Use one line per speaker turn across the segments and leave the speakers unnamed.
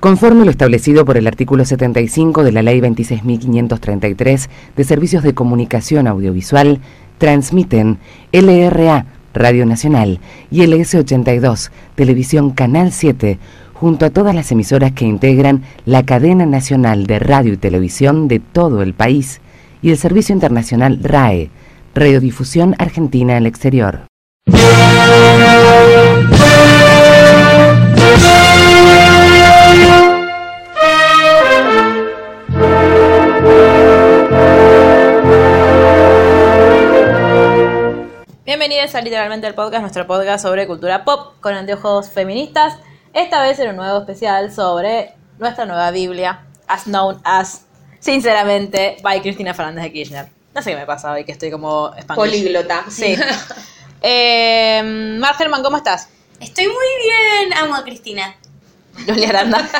Conforme lo establecido por el artículo 75 de la Ley 26.533 de Servicios de Comunicación Audiovisual, transmiten LRA, Radio Nacional, y LS82, Televisión Canal 7, junto a todas las emisoras que integran la cadena nacional de radio y televisión de todo el país, y el Servicio Internacional RAE, Radiodifusión Argentina al Exterior.
Bienvenidos a Literalmente el Podcast, nuestro podcast sobre cultura pop con anteojos feministas. Esta vez en un nuevo especial sobre nuestra nueva Biblia, as known as, sinceramente, by Cristina Fernández de Kirchner. No sé qué me pasa hoy, que estoy como Spanglish.
Políglota.
Sí. eh, Mar Germán, ¿cómo estás?
Estoy muy bien, amo a Cristina.
Luli Aranda.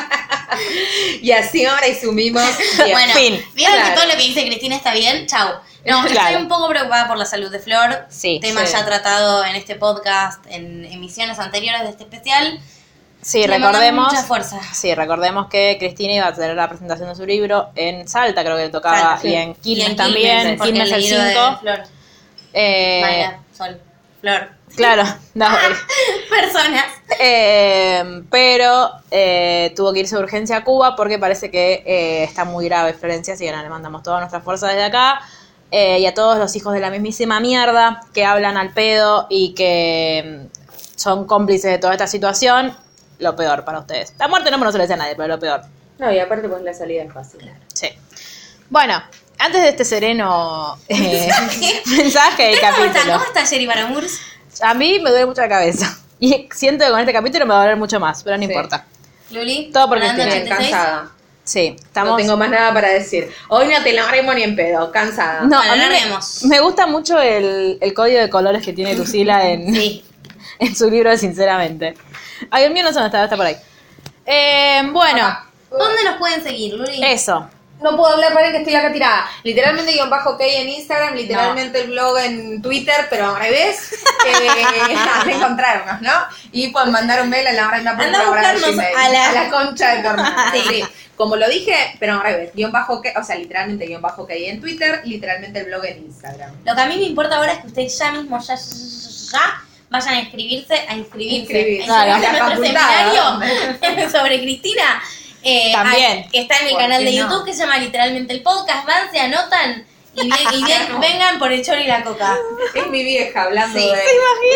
Y así ahora y sumimos. Bien.
Bueno,
fin.
¿vieron
Claro.
que todo lo que dice Cristina está bien? Chau. No,
Claro.
estoy un poco preocupada por la salud de Flor.
Sí,
Tema
sí.
ya tratado en este podcast, en emisiones anteriores de este especial.
Sí,
Le
recordemos.
mucha fuerza.
Sí, recordemos que Cristina iba a tener la presentación de su libro en Salta, creo que le tocaba,
Salta, sí.
y en Quilmes también,
Quilmes,
el
libro de
5.
Flor.
Eh,
Sol, Flor.
claro, no,
Personas.
eh, pero eh, tuvo que irse de urgencia a Cuba porque parece que eh, está muy grave Florencia, así que nada, le mandamos toda nuestra fuerza desde acá. Eh, y a todos los hijos de la mismísima mierda que hablan al pedo y que mm, son cómplices de toda esta situación, lo peor para ustedes. La muerte no, no se le dice a nadie, pero lo peor.
No, y aparte pues la salida es fácil.
Sí. Bueno, antes de este sereno eh, mensaje del
¿Cómo está?
capítulo,
¿Cómo está Jerry Baramurs?
a mí me duele mucho la cabeza. Y siento que con este capítulo me va a doler mucho más, pero no
Sí.
importa.
Luli.
Todo por
Fernando,
Cristina,
Bien,
86.
cansada.
Sí, estamos...
No tengo más nada para decir. Hoy no te larguemos ni en pedo, cansada.
No,
Bueno,
a mí me- me, gusta mucho el, el código de colores que tiene Lucila en,
Sí.
en su libro, sinceramente. Ay, el mío no sé dónde está, está por ahí. Eh, bueno,
¿Dónde nos pueden seguir, Luli?
eso.
No puedo hablar para que estoy acá tirada. Literalmente guion bajo ok en Instagram, literalmente el blog en Twitter, pero al revés. Eh, encontrarnos, ¿no? Y pueden mandar un mail a la hora
Anda a buscarnos a la-
concha de hermana.
Sí.
Sí. Como lo dije, pero al revés. Guión bajo ok, o sea, literalmente guion bajo ok en Twitter, literalmente el blog en Instagram.
Lo que a mí me importa ahora es que ustedes ya mismo, ya, ya, ya, vayan a inscribirse, a inscribirse.
Inscribirse.
A inscribirse
Claro.
a nuestro
la
seminario sobre Cristina. Eh,
También.
hay- que está en el
¿Por
canal de
no?
YouTube que se llama literalmente el podcast. Van, se anotan y, ve- y ven- vengan por el chori y la coca.
Es mi vieja hablando
Sí.
de.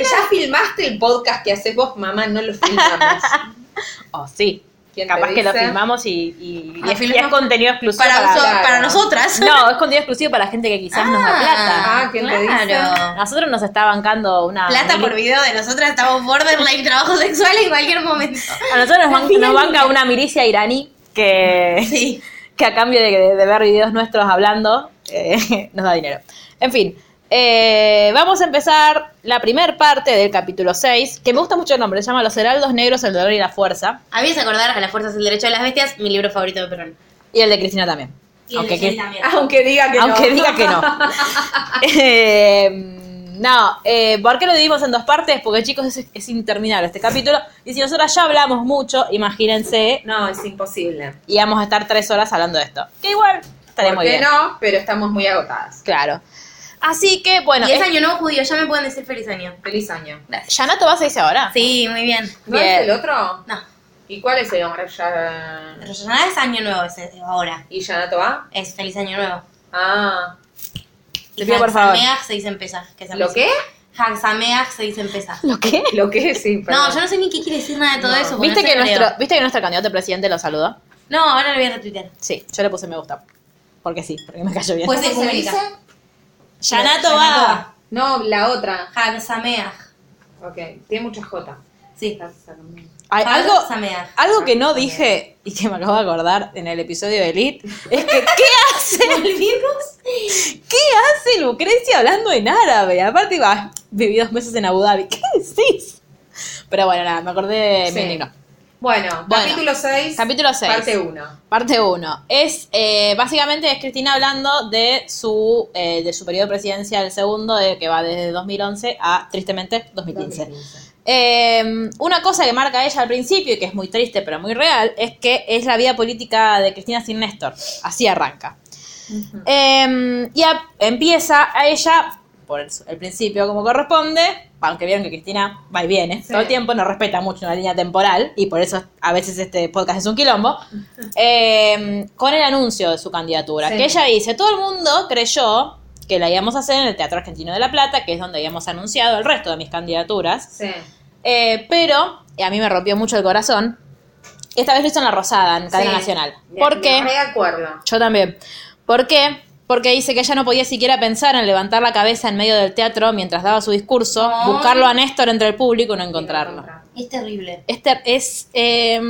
Ya filmaste el podcast que haces vos, mamá, no lo filmamos.
Oh, sí.
¿Quién te
Capaz que lo filmamos y, y- y
Ah,
es, y
filmamos
es contenido exclusivo
Para,
para,
uso-
claro.
para nosotras.
No, es contenido exclusivo para la gente que quizás nos da plata.
Ah, ¿quién te dice?
Nosotros nos está bancando una.
Plata
mili-
por video de nosotras estamos borderline trabajo sexual en cualquier momento.
A nosotros nos, nos banca una milicia iraní que,
Sí.
que a cambio de, de ver videos nuestros hablando, eh, nos da dinero. En fin, eh, vamos a empezar la primer parte del capítulo 6, que me gusta mucho el nombre, se llama Los Heraldos Negros, el dolor y la fuerza.
A mí me hace acordar a La Fuerza es el Derecho de las Bestias, mi libro favorito de Perón.
Y el de Cristina también.
Y el
Aunque,
de
que-
también.
Aunque diga que
aunque
no.
diga que no. Eh, no, eh, ¿por qué lo dividimos en dos partes? Porque chicos, es, es interminable este capítulo. Y si nosotros ya hablamos mucho, imagínense,
No, es imposible.
y vamos a estar tres horas hablando de esto. Que igual estaría
¿Por
muy
qué
bien.
no? Pero estamos muy agotadas.
Claro. Así que, bueno,
y es
es-
año nuevo judío, ya me pueden decir feliz año.
Feliz año.
¿Yanato vas a irse ahora?
Sí, muy bien.
¿No
Bien.
es el otro?
No,
¿Y cuál es el hombre? Ya...
Rosh Hashanah es año nuevo ese, ahora.
¿Y Yanato va?
Es feliz año nuevo.
Ah.
Te pido, por favor.
Hagsameach se dice es
¿Lo qué?
así. Hagsameach se dice en Pesaj.
¿Lo qué?
Lo que sí, perdón.
No, yo no sé ni qué quiere decir nada de todo
No.
eso.
¿Viste
no
que, nuestro, ¿Viste que nuestro candidato a presidente lo saludó?
No, ahora lo voy a retuitear.
Sí, yo le puse me gusta. Porque sí, porque me cayó bien.
Pues se
¿Cómo se
comunica.
dice?
Yanato va.
No, la otra.
Hagsameach.
Ok, tiene mucha J.
Sí.
Hay algo, que no dije y que me acabo de acordar en el episodio de Elite es que ¿qué hace? ¿Qué hace Lucrecia hablando en árabe? Aparte, va, viví dos meses en Abu Dhabi. ¿Qué decís? Pero bueno, nada, me acordé,
Sí.
me indignó.
Bueno,
Bueno,
capítulo 6.
capítulo seis.
Parte 1.
Parte 1. Es, eh, básicamente es Cristina hablando de su, eh, de su periodo presidencial segundo, de, que va desde 2011 a, tristemente, 2015. Eh, una cosa que marca ella al principio y que es muy triste pero muy real es que es la vida política de Cristina sin Néstor. Así arranca. Eh, y a- empieza a ella, por el, el principio como corresponde, aunque vieron que Cristina va y viene
Sí.
todo el tiempo, no respeta mucho una línea temporal y por eso a veces este podcast es un quilombo, eh, con el anuncio de su candidatura.
Sí.
Que ella dice, todo el mundo creyó que la íbamos a hacer en el Teatro Argentino de La Plata, que es donde habíamos anunciado el resto de mis candidaturas.
Sí.
Eh, pero y a mí me rompió mucho el corazón. Esta vez lo hizo en La Rosada, en Cadena. Nacional.
Me-
¿Por
me acuerdo.
Yo también. ¿Por qué? Porque dice que ella no podía siquiera pensar en levantar la cabeza en medio del teatro mientras daba su discurso, buscarlo a Néstor entre el público y no encontrarlo.
Es terrible.
Este es. eh,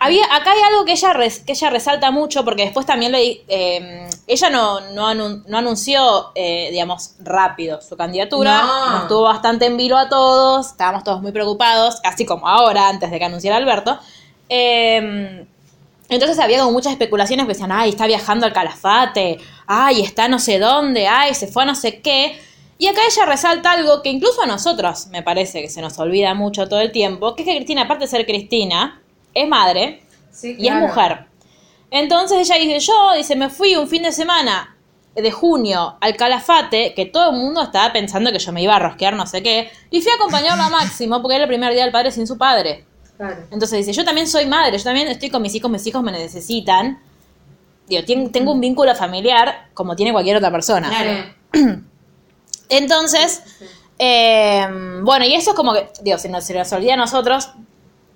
había, acá hay algo que ella, res- que ella resalta mucho, porque después también le, eh, ella no, no, anun- no anunció, eh, digamos, rápido su candidatura.
No.
Nos tuvo bastante en vilo a todos, estábamos todos muy preocupados, así como ahora, antes de que anunciara Alberto. Eh, entonces había como muchas especulaciones que decían, ay, está viajando al Calafate, ay, está no sé dónde, ay, se fue a no sé qué. Y acá ella resalta algo que incluso a nosotros me parece que se nos olvida mucho todo el tiempo, que es que Cristina, aparte de ser Cristina, es madre
Sí,
y es mujer. Entonces ella dice, yo, dice, me fui un fin de semana de junio al Calafate, que todo el mundo estaba pensando que yo me iba a rosquear no sé qué, y fui a acompañarlo a Máximo porque era el primer día del padre sin su padre.
Claro.
Entonces dice, yo también soy madre, yo también estoy con mis hijos, mis hijos me necesitan. Digo, tengo un vínculo familiar como tiene cualquier otra persona.
Claro.
Entonces, eh, bueno, y eso es como que, digo, se nos, se nos olvida a nosotros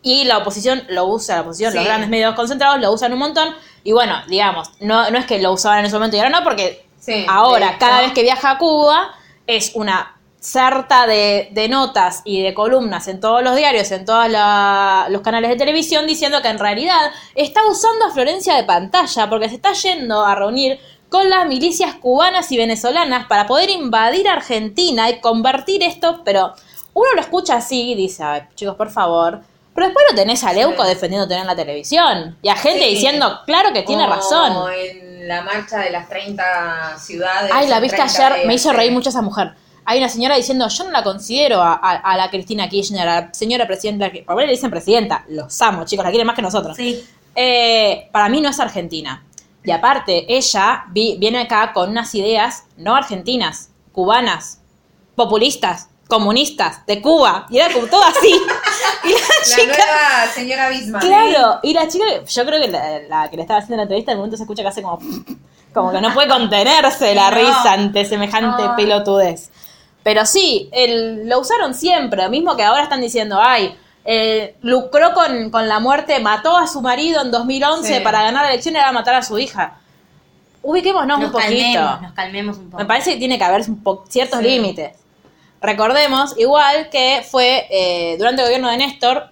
y la oposición lo usa, la oposición, los grandes medios concentrados lo usan un montón y bueno, digamos, no, no es que lo usaban en ese momento y ahora no, porque
Sí,
ahora, cada vez que viaja a Cuba, es una sarta de, de notas y de columnas en todos los diarios, en todos los canales de televisión, diciendo que en realidad está usando a Florencia de pantalla porque se está yendo a reunir con las milicias cubanas y venezolanas para poder invadir Argentina y convertir esto, pero uno lo escucha así y dice, "Ay, chicos, por favor. Pero después lo tenés a Leuco
Sí.
defendiéndote en la televisión. Y a gente
Sí.
diciendo, claro que tiene
O
razón.
en la marcha de las 30 ciudades.
Ay, la viste
30
ayer, me hizo reír mucho esa mujer. Hay una señora diciendo, yo no la considero a, a- a la Cristina Kirchner, a la señora presidenta, que por ahí le dicen presidenta, los amo, chicos, la quieren más que nosotros.
Sí.
Eh, para mí no es argentina. Y aparte, ella vi- viene acá con unas ideas no argentinas, cubanas, populistas, comunistas, de Cuba. Y era como todo así. y la
La
chica...
nueva señora Bismarck.
Claro, y la chica, yo creo que la, la que le estaba haciendo la entrevista, en el momento se escucha que hace como, como que no puede contenerse la
No.
risa ante semejante
Ay.
pelotudez. Pero sí, el- lo usaron siempre, lo mismo que ahora están diciendo, ay, eh, lucró con, con la muerte, mató a su marido en 2011
Sí.
para ganar la elección y ahora matar a su hija. Ubiquémonos
Nos
un poquito.
calmemos, nos calmemos un poco.
Me parece que tiene que haber un po- ciertos
Sí.
límites. Recordemos, igual que fue eh, durante el gobierno de Néstor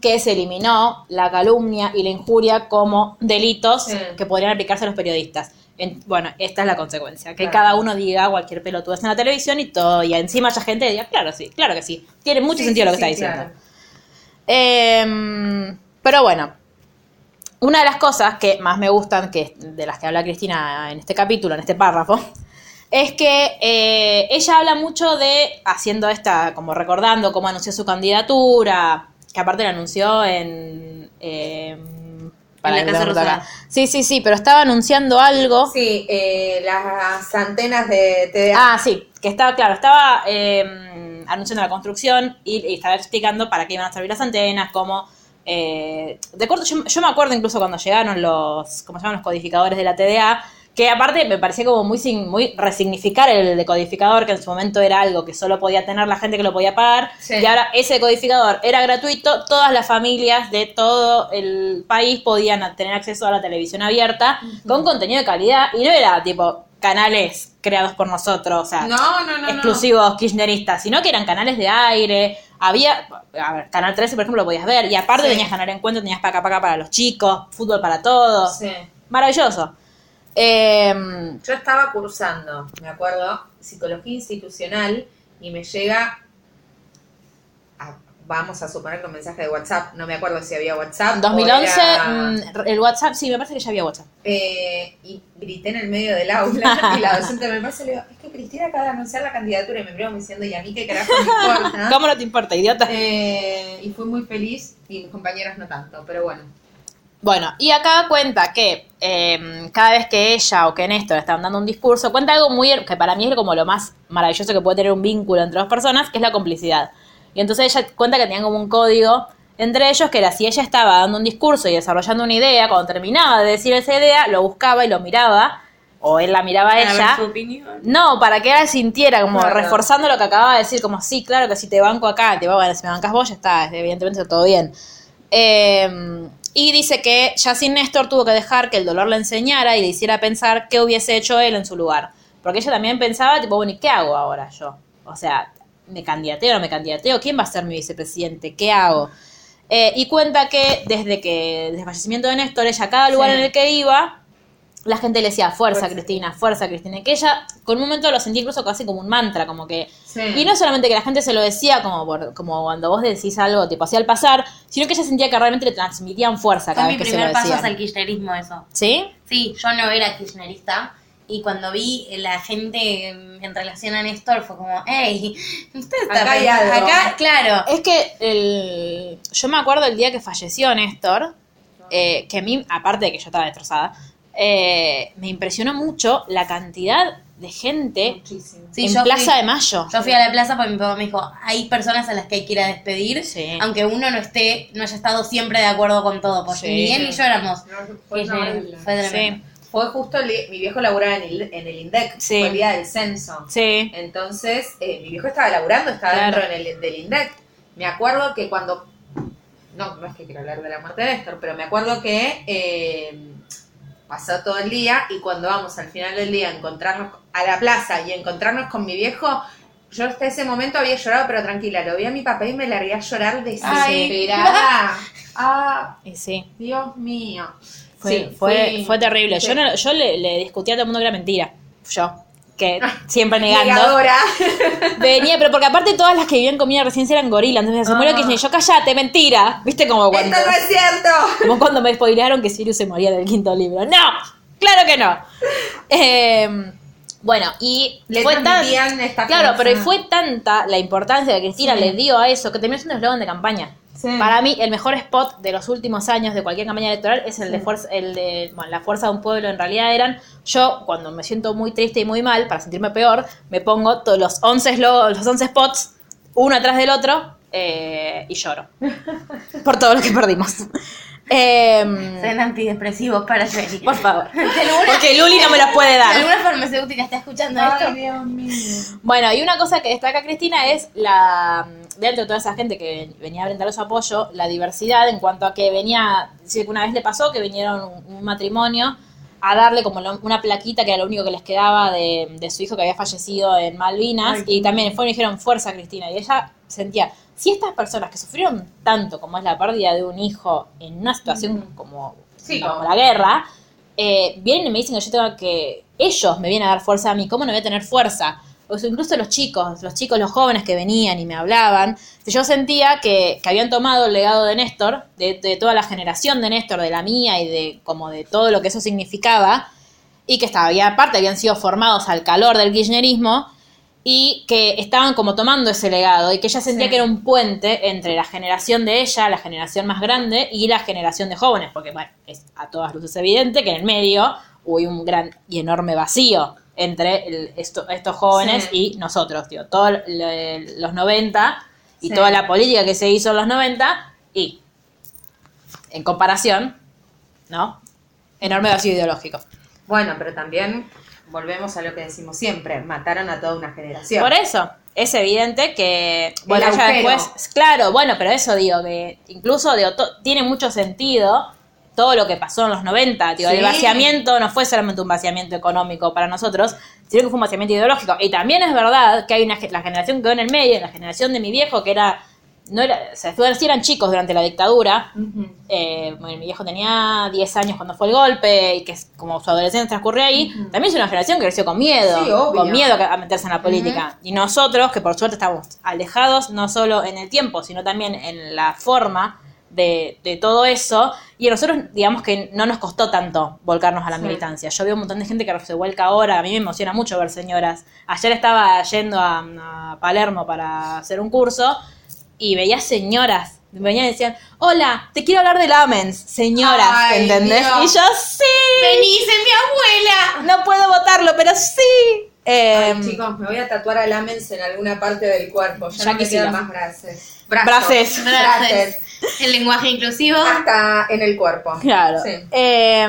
que se eliminó la calumnia y la injuria como delitos
Sí.
que podrían aplicarse a los periodistas. En- bueno, esta es la consecuencia, que
Claro.
cada uno diga cualquier pelotudez en la televisión y todo, y encima haya gente que diga, claro, sí, claro que sí. Tiene mucho
Sí,
sentido
sí,
lo que
sí,
está diciendo.
claro.
Em, pero bueno, una de las cosas que más me gustan, que de las que habla Cristina en este capítulo, en este párrafo, es que eh, ella habla mucho de, haciendo esta, como recordando cómo anunció su candidatura, que aparte la anunció en... em, para
En la
que
Casa
lo anoto acá.
Rosada.
Sí, sí, sí, pero estaba anunciando algo.
Sí, eh, las antenas de TDA.
Ah, sí, que estaba, claro, estaba eh, anunciando la construcción y, y estaba explicando para qué iban a servir las antenas, cómo... eh, de acuerdo, yo, yo me acuerdo incluso cuando llegaron los, ¿cómo se llaman? Los codificadores de la TDA, que aparte me parecía como muy, sin- muy resignificar el decodificador, que en su momento era algo que solo podía tener la gente que lo podía pagar,
Sí.
y ahora ese decodificador era gratuito, todas las familias de todo el país podían tener acceso a la televisión abierta con contenido de calidad, y no era tipo canales creados por nosotros, o sea,
No, no, no, no.
exclusivos kirchneristas, sino que eran canales de aire. Había, a ver, Canal 13, por ejemplo, lo podías ver. Y aparte
Sí.
tenías Canal Encuentro, tenías Paca Paca para los chicos, fútbol para todos.
Sí.
Maravilloso. Eh,
Yo estaba cursando, me acuerdo, psicología institucional y me llega, a- vamos a suponer que un mensaje de WhatsApp, no me acuerdo si había WhatsApp. o
2011,
era-
mm, el WhatsApp, sí, me parece que ya había WhatsApp.
eh, y grité en el medio del aula y la docente me pasa y le digo, es que Cristina acaba de anunciar la candidatura y me como diciendo, ¿y a mí qué carajo me importa?
¿Cómo no te importa, idiota?
Eh, y fui muy feliz y mis compañeros no tanto, pero bueno.
Bueno, y acá cuenta que eh, cada vez que ella o que Néstor estaban dando un discurso, cuenta algo muy, que para mí es como lo más maravilloso que puede tener un vínculo entre dos personas, que es la complicidad. Y entonces ella cuenta que tenían como un código entre ellos, que era si ella estaba dando un discurso y desarrollando una idea, cuando terminaba de decir esa idea, lo buscaba y lo miraba, o él la miraba a
Para ver
ella.
su opinión.
No, para que ella sintiera, como
Claro.
reforzando lo que acababa de decir, como sí, claro que si te banco acá, te va, bueno, si me bancas vos, ya está, evidentemente está todo bien. Eh, y dice que ya sin Néstor tuvo que dejar que el dolor le enseñara y le hiciera pensar qué hubiese hecho él en su lugar. Porque ella también pensaba, tipo, bueno, ¿y qué hago ahora yo? O sea, ¿me candidateo o no me candidateo? ¿Quién va a ser mi vicepresidente? ¿Qué hago? Eh, y cuenta que desde que, desde el fallecimiento de Néstor, ella a cada lugar
Sí.
en el que iba, la gente le decía, fuerza,
Fuerza.
Cristina, fuerza Cristina. Y que ella, con un momento lo sentía incluso casi como un mantra, como que...
Sí.
Y no solamente que la gente se lo decía como, por- como cuando vos decís algo tipo así al pasar, sino que ella sentía que realmente le transmitían fuerza
Fue
cada
mi
vez que se lo
primer paso hacia el kirchnerismo eso.
¿Sí?
Sí, yo no era kirchnerista. Y cuando vi la gente en relación a Néstor, fue como, hey, usted está
Acá hay
pensando-
algo".
Acá, claro.
Es que el, yo me acuerdo el día que falleció Néstor, eh, que a mí, aparte de que yo estaba destrozada, eh, me impresionó mucho la cantidad de gente
Muchísimo.
Sí,
en
yo
Plaza
fui-
de Mayo.
Yo fui a la plaza porque mi papá me dijo, hay personas a las que hay que ir a despedir,
Sí.
aunque uno no esté, no haya estado siempre de acuerdo con todo, porque
Sí.
ni él ni yo éramos.
No, fue
tremendo.
Sí,
Fue justo mi viejo laburaba en el, en el INDEC,
Sí.
fue el día del censo.
sí.
Entonces, eh, mi viejo estaba laburando, estaba
Claro.
dentro en el, del INDEC. Me acuerdo que cuando. No, no es que quiero hablar de la muerte de Néstor, pero me acuerdo que eh, pasó todo el día y cuando vamos al final del día a encontrarnos a la plaza y encontrarnos con mi viejo, yo hasta ese momento había llorado, pero tranquila, lo vi a mi papá y me largué a llorar desesperada. Ah,
Y sí.
Dios mío.
Fue,
Sí,
fue, fue terrible.
sí.
Yo, no- yo le, le discutía a todo el mundo que era mentira. Yo. Que siempre negando.
Negadora.
Venía, pero porque aparte todas las que vivían en residencia eran gorilas. Entonces se murió
Ah.
Kirchner. Yo callate, mentira. ¿Viste como cuando,
Esto no es cierto.
como cuando me spoilearon que Sirius se moría del quinto libro? ¡No! ¡Claro que no! Eh, bueno, y
Le
fue tan. Claro,
fuerza.
pero fue tanta la importancia que Cristina
Sí.
le dio a eso que terminó siendo eslogan de campaña.
Sí.
Para mí, el mejor spot de los últimos años de cualquier campaña electoral es el de fuerza, el de, bueno, la fuerza de un pueblo en realidad eran, yo cuando me siento muy triste y muy mal, para sentirme peor, me pongo todos los 11, eslo- los 11 spots, uno atrás del otro, eh, y lloro. Por todo lo que perdimos. Em,
Sean antidepresivos para Sherry.
por favor. Porque Luli no me los puede dar.
alguna farmacéutica está escuchando esto,
Dios mío.
Bueno, y una cosa que destaca Cristina es la, dentro de toda esa gente que venía a brindar su apoyo, la diversidad en cuanto a que venía, sí, una vez le pasó que vinieron un, un matrimonio a darle como lo- una plaquita que era lo único que les quedaba de, de su hijo que había fallecido en Malvinas
Ay,
y también fueron y dijeron fuerza Cristina y ella sentía, si estas personas que sufrieron tanto como es la pérdida de un hijo en una situación como,
Sí,
como
como-
la guerra, eh, vienen y me dicen que yo tengo que, ellos me vienen a dar fuerza a mí, ¿cómo no voy a tener fuerza? O incluso los chicos, los chicos, los jóvenes que venían y me hablaban, yo sentía que, que habían tomado el legado de Néstor, de, de toda la generación de Néstor, de la mía y de como de todo lo que eso significaba, y que estaba, había, aparte habían sido formados al calor del kirchnerismo, y que estaban como tomando ese legado, y que ella sentía
Sí.
que era un puente entre la generación de ella, la generación más grande, y la generación de jóvenes, porque bueno, es a todas luces evidente que en el medio hubo un gran y enorme vacío entre el- esto- estos jóvenes
Sí.
y nosotros, tío, todos los 90 y
Sí.
toda la política que se hizo en los 90 y en comparación, ¿no? Enorme vacío ideológico.
Bueno, pero también volvemos a lo que decimos siempre, mataron a toda una generación.
Por eso, es evidente que, bueno, ya después, claro, bueno, pero eso digo, que incluso digo, tiene mucho sentido todo lo que pasó en los 90. Digo,
Sí.
El vaciamiento no fue solamente un vaciamiento económico para nosotros, sino que fue un vaciamiento ideológico. Y también es verdad que hay una la generación que quedó en el medio, la generación de mi viejo, que era. No era, o sea, sí eran chicos durante la dictadura. Eh, bueno, mi viejo tenía 10 años cuando fue el golpe y que como su adolescencia transcurrió ahí. También es una generación que creció con miedo,
Sí,
con miedo a meterse en la política. Y nosotros, que por suerte estamos alejados no solo en el tiempo, sino también en la forma de, de todo eso. Y a nosotros, digamos que no nos costó tanto volcarnos a la
Sí.
militancia. Yo veo un montón de gente que se vuelca ahora. A mí me emociona mucho ver señoras. Ayer estaba yendo a, a Palermo para hacer un curso y veía señoras. Venían y decían, hola, te quiero hablar de Lamens, señoras,
Ay,
¿entendés?
Dios.
Y yo, sí,
Vení, dice mi abuela.
no puedo votarlo, pero sí. Eh,
Ay, chicos, me voy a tatuar a Lamens en alguna parte del cuerpo. Ya,
Ya
no me quedan más braces.
Braces.
Braces. El lenguaje inclusivo.
Hasta en el cuerpo.
claro.
Sí.
Eh,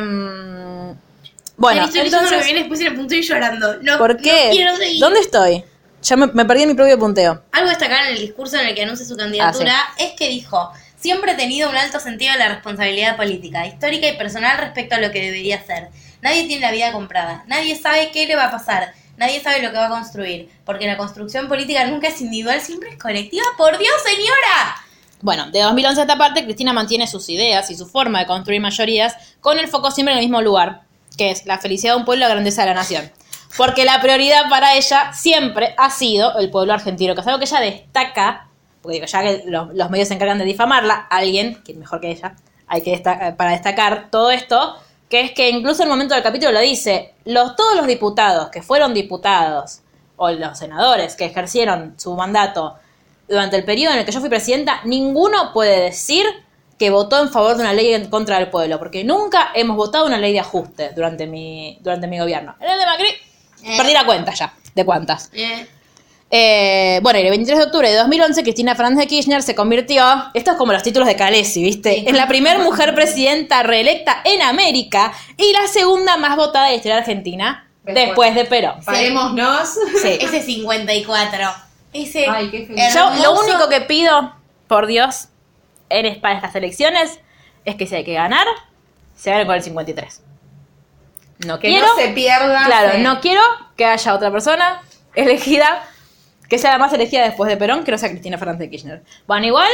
bueno,
que
entonces,
viene después y el punto y llorando. No,
¿por qué?
no quiero seguir.
¿Dónde estoy? Ya me, me perdí en mi propio punteo.
Algo a destacar en el discurso en el que anuncia su candidatura es que dijo, siempre he tenido un alto sentido de la responsabilidad política, histórica y personal respecto a lo que debería ser. Nadie tiene la vida comprada, nadie sabe qué le va a pasar, nadie sabe lo que va a construir, porque la construcción política nunca es individual, siempre es colectiva. ¡Por Dios, señora!
Bueno, de 2011 a esta parte, Cristina mantiene sus ideas y su forma de construir mayorías con el foco siempre en el mismo lugar, que es la felicidad de un pueblo y la grandeza de la nación. Porque la prioridad para ella siempre ha sido el pueblo argentino, que es algo que ella destaca, porque digo, ya que los, medios se encargan de difamarla, alguien, que mejor que ella, hay que destacar, para destacar todo esto, que es que incluso en el momento del capítulo lo dice, todos los diputados que fueron diputados, o los senadores que ejercieron su mandato durante el periodo en el que yo fui presidenta, ninguno puede decir que votó en favor de una ley en contra del pueblo, porque nunca hemos votado una ley de ajuste durante mi, durante mi gobierno. En el de Macri,
Eh.
perdí la cuenta ya, de cuántas.
Eh,
Eh, bueno, y el 23 de octubre de 2011, Cristina Fernández de Kirchner se convirtió, esto es como los títulos de Calesi, ¿viste? En la primera mujer presidenta reelecta en América y la segunda más votada de la historia argentina,
Después.
después de Perón.
Parémonos.
Sí.
ese 54. Ese
Ay, qué feliz.
Yo lo único que pido, por Dios, en, para estas elecciones, es que si hay que ganar, se gane con el 53. No
Que
quiero,
no se pierda.
claro, no quiero que haya otra persona elegida, que sea la más elegida después de Perón, que no sea Cristina Fernández de Kirchner. Bueno, igual,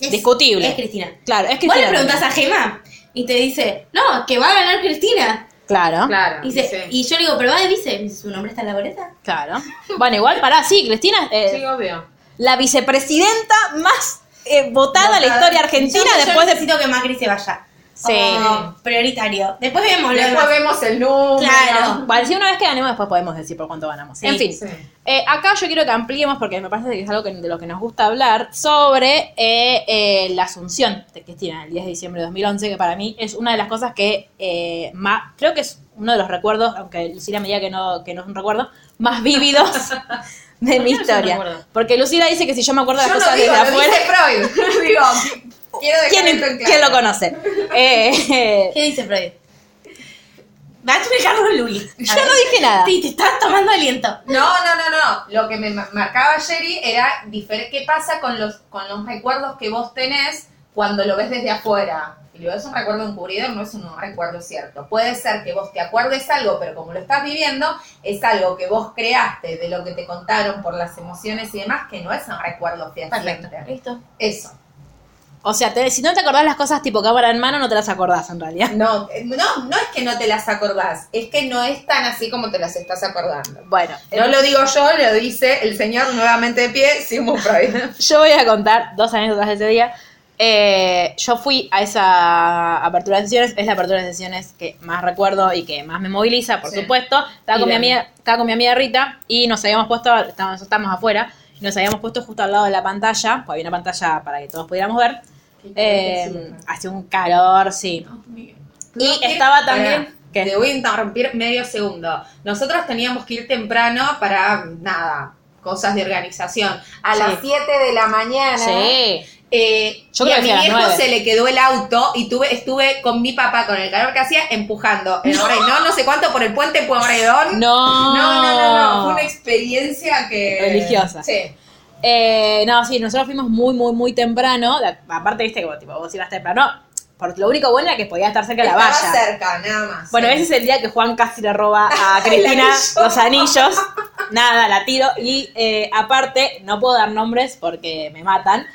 Es-
discutible.
Es Cristina.
Claro, es
Vos
Cristina.
le preguntás a Gema y te dice, no, que va a ganar Cristina.
Claro,
Claro.
Y, dice-
sí.
y yo le digo, pero va de vice. ¿su nombre está en la boleta?
claro. Bueno, igual, pará, sí, Cristina, eh,
Sí, obvio.
la vicepresidenta más eh, votada en la historia argentina
Yo- yo
después de...
necesito que Macri se vaya.
Sí.
Como prioritario. Después vemos lo
Después
demás.
vemos el número.
Claro.
Vale, si una vez que ganemos, después podemos decir por cuánto ganamos.
Sí,
en fin,
sí.
eh, acá yo quiero que ampliemos, porque me parece que es algo que- de lo que nos gusta hablar, sobre eh, eh, la asunción de Cristina el 10 de diciembre de 2011, que para mí es una de las cosas que eh, más, creo que es uno de los recuerdos, aunque Lucila me diga que no, que no es un recuerdo, más vívidos de mi historia. Porque Lucila dice que si yo me acuerdo de
Yo
las
no
cosas
digo,
desde
lo
afuera,
dice Freud. digo, quiero dejar
¿quién,
esto en claro.
quién lo conoce? Eh,
¿Qué dice Freud? Va a explicarlo Luli.
yo no dije nada.
Sí, te estás tomando aliento.
No, no, no, no. Lo que me ma- marcaba Jerry era diferente. ¿Qué pasa con los, con los recuerdos que vos tenés cuando lo ves desde afuera? Y lo ves un recuerdo encubridor, no es un recuerdo cierto. Puede ser que vos te acuerdes algo, pero como lo estás viviendo, es algo que vos creaste de lo que te contaron por las emociones y demás, que no es un recuerdo fehaciente.
Listo.
Eso.
O sea, te- si no te acordás las cosas tipo cámara en mano, no te las acordás en realidad.
No, eh, no, no es que no te las acordás, es que no es tan así como te las estás acordando.
Bueno,
No lo digo yo, lo dice el señor nuevamente de pie, Sigmund Freud.
Yo voy a contar dos anécdotas de ese día. Eh, yo fui a esa apertura de sesiones, es la apertura de sesiones que más recuerdo y que más me moviliza, por
Sí.
supuesto. Estaba con, mi amiga, estaba con mi amiga Rita y nos habíamos puesto, estábamos, estábamos afuera, y nos habíamos puesto justo al lado de la pantalla, pues había una pantalla para que todos pudiéramos ver. Eh, hacía un calor, sí. Y estaba también... ¿qué?
Te voy a interrumpir medio segundo. Nosotros teníamos que ir temprano para nada, cosas de organización. A
Sí.
las 7 de la mañana.
Sí.
Eh,
Yo
y
creo
a
que
mi viejo se le quedó el auto y tuve, estuve con mi papá con el calor que hacía empujando rey, no, no sé cuánto por el puente Pueyrredón.
No.
no, no, no, no, fue una experiencia que
Religiosa.
Sí.
Eh, no, sí, nosotros fuimos muy, muy, muy temprano. Aparte, viste, como tipo, vos ibas temprano, Porque lo único bueno era que podía estar cerca de la valla.
cerca, nada más.
Bueno,
sí.
ese es el día que Juan casi le roba a Cristina
anillo.
los anillos. Nada, la tiro. Y eh, aparte, no puedo dar nombres porque me matan.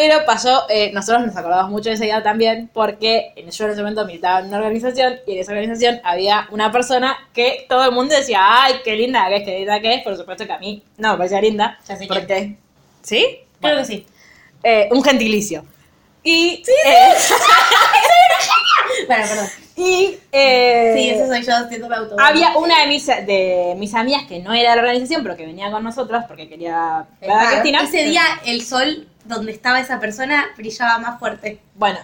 Pero pasó, eh, nosotros nos acordamos mucho de ese día también, porque en- yo en ese momento militaba en una organización y en esa organización había una persona que todo el mundo decía, ay, qué linda que es, qué linda que es. Por supuesto que a mí no me parecía linda.
Ya sé quién.
porque, ¿Sí?
Creo
Bueno,
que sí.
eh, un gentilicio. Y, eh,
Bueno, perdón.
y eh,
Sí, eso soy yo haciendo auto.
había una de mis, de mis amigas que no era de la organización, pero que venía con nosotros porque quería ver a Cristina.
Ese día el sol donde estaba esa persona brillaba más fuerte.
Bueno,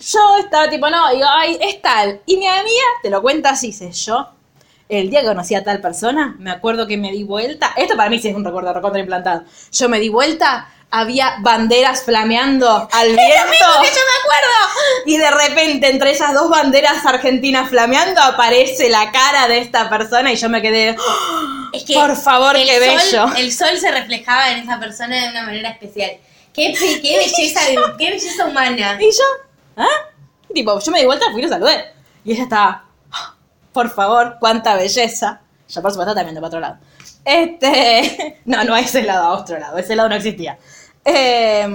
yo estaba tipo, no, digo, ay, es tal. Y mi amiga te lo cuenta así, dice, yo, el día que conocí a tal persona, me acuerdo que me di vuelta. Esto para mí sí es un recuerdo recontra implantado. Yo me di vuelta, había banderas flameando al viento.
¡Que yo me acuerdo!
Y de repente, entre esas dos banderas argentinas flameando, aparece la cara de esta persona y yo me quedé. ¡oh!
Es que
Por favor, qué bello.
el sol se reflejaba en esa persona de una manera especial. Qué, qué belleza, qué belleza humana.
Y yo, ¿ah? Tipo, yo me di vuelta, fui y lo saludé. Y ella estaba, "Ah, por favor, cuánta belleza. Yo, por supuesto, también de para otro lado. Este, no, no a ese lado, a otro lado, ese lado no existía. Eh,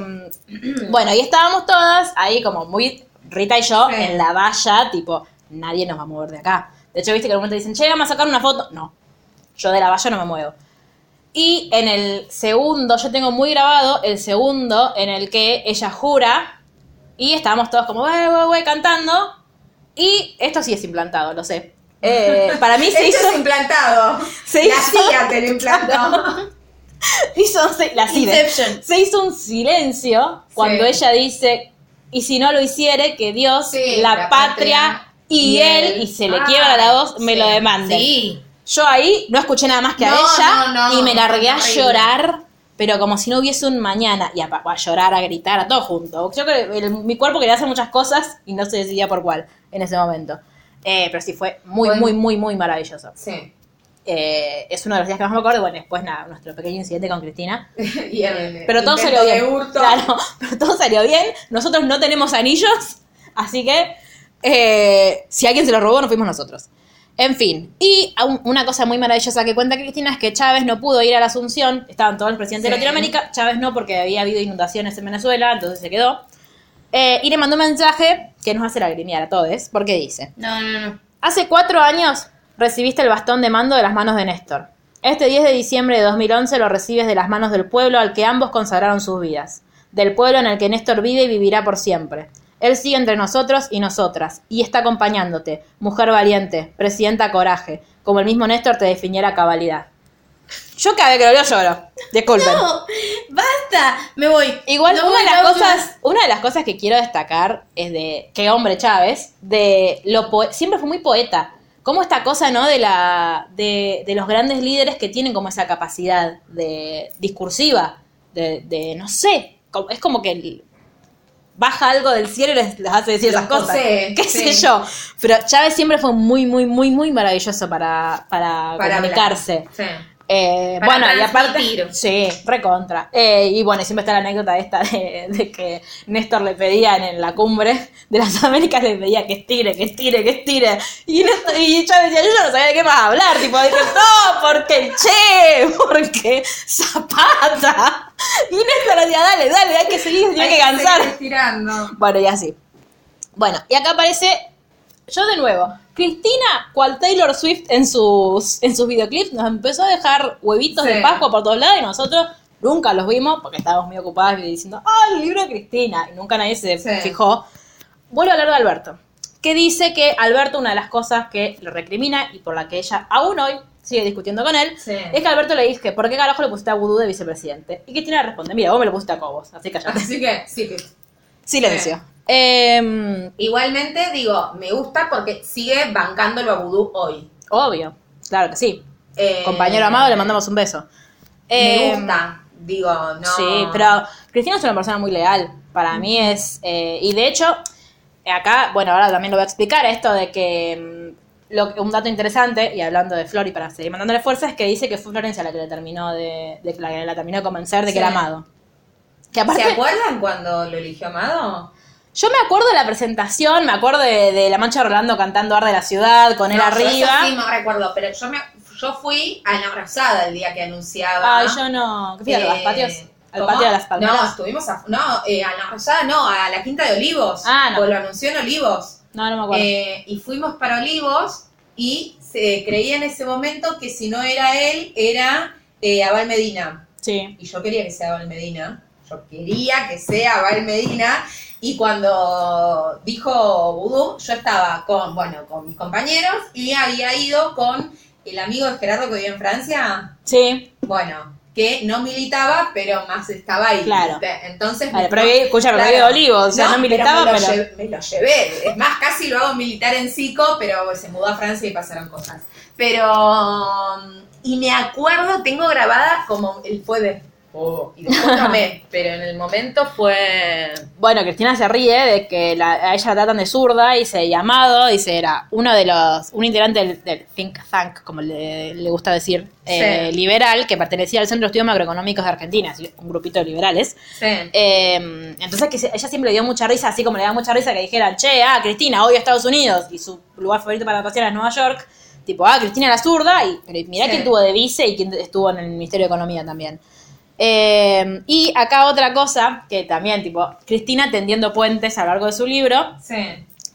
bueno, y estábamos todas ahí como muy, Rita y yo,
Sí.
en la valla, tipo, nadie nos va a mover de acá. De hecho, viste que en un momento dicen, che, vamos a sacar una foto. No, yo de la valla no me muevo. Y en el segundo, yo tengo muy grabado el segundo en el que ella jura y estábamos todos como, wey, wey, wey, cantando. Y esto sí es implantado, lo sé. Eh, para mí se
Esto
hizo,
es implantado.
se
la
hizo-
CIA te lo implantó.
hizo se- la hizo un silencio cuando
Sí.
ella dice, y si no lo hiciere, que Dios,
Sí,
la,
la
patria,
patria
y,
y
él,
él.
y se le
Ah,
quiebra la voz, me
sí.
lo demanden.
Sí.
Yo ahí no escuché nada más que a
No,
ella
no, no,
y me largué a llorar, pero como si no hubiese un mañana. Y a, a llorar, a gritar, a todo junto. Yo creo que el- mi cuerpo quería hacer muchas cosas y no se decidía por cuál en ese momento. Eh, pero sí, fue muy,
Bueno.
muy, muy, muy maravilloso.
Sí.
Eh, es uno de los días que más me acuerdo. Bueno, después nada, nuestro pequeño incidente con Cristina.
Y el
Pero todo salió bien. Claro, pero todo salió bien. Nosotros no tenemos anillos, así que eh, si alguien se lo robó, no fuimos nosotros. En fin, y una cosa muy maravillosa que cuenta Cristina es que Chávez no pudo ir a la Asunción, estaban todos los presidentes de. Latinoamérica, Chávez no porque había habido inundaciones en Venezuela, entonces se quedó. Eh, y le mandó un mensaje que nos hace lagrimear a todos, porque dice,
No, no, no.
Hace cuatro años recibiste el bastón de mando de las manos de Néstor. Este 10 de diciembre de 2011 lo recibes de las manos del pueblo al que ambos consagraron sus vidas. Del pueblo en el que Néstor vive y vivirá por siempre. Él sigue entre nosotros y nosotras, y está acompañándote, mujer valiente, presidenta coraje, como el mismo Néstor te definiera a cabalidad. Yo cada vez que lo leo lloro. Disculpen.
No, basta. Me voy.
Igual
No
una de las
no,
cosas, una de las cosas que quiero destacar es de qué hombre Chávez, de lo siempre fue muy poeta. Como esta cosa, ¿no? De la de, de los grandes líderes que tienen como esa capacidad de discursiva, de, de no sé, es como que baja algo del cielo y les, les hace decir
Los
esas cosas.
posee,
qué
sí.
sé yo. Pero Chávez siempre fue muy, muy, muy, muy maravilloso para, para,
Para
comunicarse.
Sí.
Eh,
Para
bueno, y aparte. Sí, recontra. Eh, y bueno, siempre está la anécdota esta de, de que Néstor le pedían en la cumbre de las Américas, le pedía que estire, que estire, que estire. Y, Néstor, y Chávez decía, yo ya no sabía de qué más hablar. Tipo, dije, porque el Che, porque Zapata. Y Néstor decía, dale, dale, hay que seguir, tiene que cansar.
estirando.
Bueno, y así. Bueno, y acá aparece yo de nuevo. Cristina, cual Taylor Swift en sus, en sus videoclips, nos empezó a dejar huevitos de. Pascua por todos lados y nosotros nunca los vimos porque estábamos muy ocupados y diciendo, ¡ah, el libro de Cristina! Y nunca nadie se
Sí.
fijó. Vuelvo a hablar de Alberto, que dice que Alberto, una de las cosas que lo recrimina y por la que ella aún hoy sigue discutiendo con él,
Sí.
es que Alberto le dice, ¿por qué carajo le pusiste a Vudú de vicepresidente? Y Cristina responde, mira, vos me lo pusiste a Cobos, así callate.
Así que, sí. que-
Silencio. Em,
Igualmente, digo, me gusta porque sigue bancándolo a Vudú hoy.
Obvio, claro que sí.
Eh,
Compañero amado, le mandamos un beso.
Me
Eh,
gusta. Digo, no.
Sí, pero Cristina es una persona muy leal. Para mí es. eh, y de hecho, acá, bueno, ahora también lo voy a explicar, esto de que. Lo, un dato interesante, y hablando de Flor y para seguir mandándole fuerza, es que dice que fue Florencia la que le terminó de, de- la que la terminó de convencer de que era amado. Que aparte.
¿Se acuerdan cuando lo eligió Amado?
Yo me acuerdo de la presentación, me acuerdo de, de La Mancha Rolando cantando Arde la Ciudad con él
No, yo eso
arriba.
sí me recuerdo, pero yo, me, yo fui a la abrazada el día que anunciaba.
Ay, yo no. ¿Qué fui a los
Eh,
patios? Al
¿cómo?
patio de las palmeras.
No, estuvimos a. No, eh, a la abrazada no, a la Quinta de Olivos.
Ah, no.
Pues lo anunció en Olivos.
No, no me acuerdo.
Eh, y fuimos para Olivos y se creía en ese momento que si no era él, era eh, Abel Medina.
sí.
Y yo quería que sea Abel Medina. Yo quería que sea Abel Medina. Y cuando dijo Vudú, yo estaba con, bueno, con mis compañeros y había ido con el amigo de Gerardo que vive en Francia.
Sí.
Bueno, que no militaba, pero más estaba ahí.
Claro.
Entonces,
Vale, pero escúchame, pero vi de Olivos, o sea, no militaba,
me lo,
pero-
me lo llevé. Es más, casi lo hago militar en Sico, pero se mudó a Francia y pasaron cosas. Pero. Y me acuerdo, tengo grabada como él fue de. Oh, y tomé, pero en el momento fue.
Bueno, Cristina se ríe de que la- a ella la tratan de zurda y se llamado, dice, era uno de los, un integrante del, del think tank, como le, le gusta decir, eh, liberal, que pertenecía al Centro de Estudios Macroeconómicos de Argentina, un grupito de liberales.
Sí.
Eh, entonces que ella siempre le dio mucha risa, así como le da mucha risa que dijeran, che, ah, Cristina, odio a Estados Unidos, y su lugar favorito para vacaciones es Nueva York, tipo, ah, Cristina la zurda, y pero mirá
Sí.
quién tuvo de vice y quién estuvo en el Ministerio de Economía también. Eh, y acá otra cosa, que también, tipo, Cristina tendiendo puentes a lo largo de su libro,
Sí.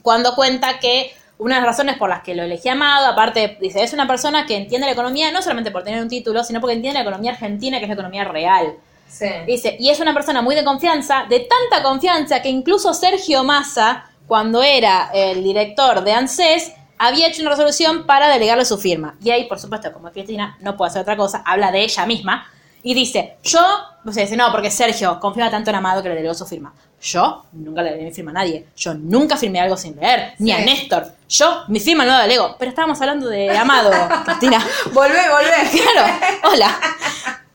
cuando cuenta que una de las razones por las que lo elegí amado, aparte, dice, es una persona que entiende la economía no solamente por tener un título, sino porque entiende la economía argentina, que es la economía real.
Sí.
Dice, y es una persona muy de confianza, de tanta confianza que incluso Sergio Massa, cuando era el director de ANSES, había hecho una resolución para delegarle su firma. Y ahí, por supuesto, como Cristina no puede hacer otra cosa, habla de ella misma y dice, yo, o sea, dice, no, porque Sergio confiaba tanto en Amado que le delegó su firma. Yo nunca le delegué mi firma a nadie. Yo nunca firmé algo sin leer, ni a. Néstor. Yo, mi firma no la delego. Pero estábamos hablando de Amado, Cristina.
Volvé, volvé.
Claro, hola.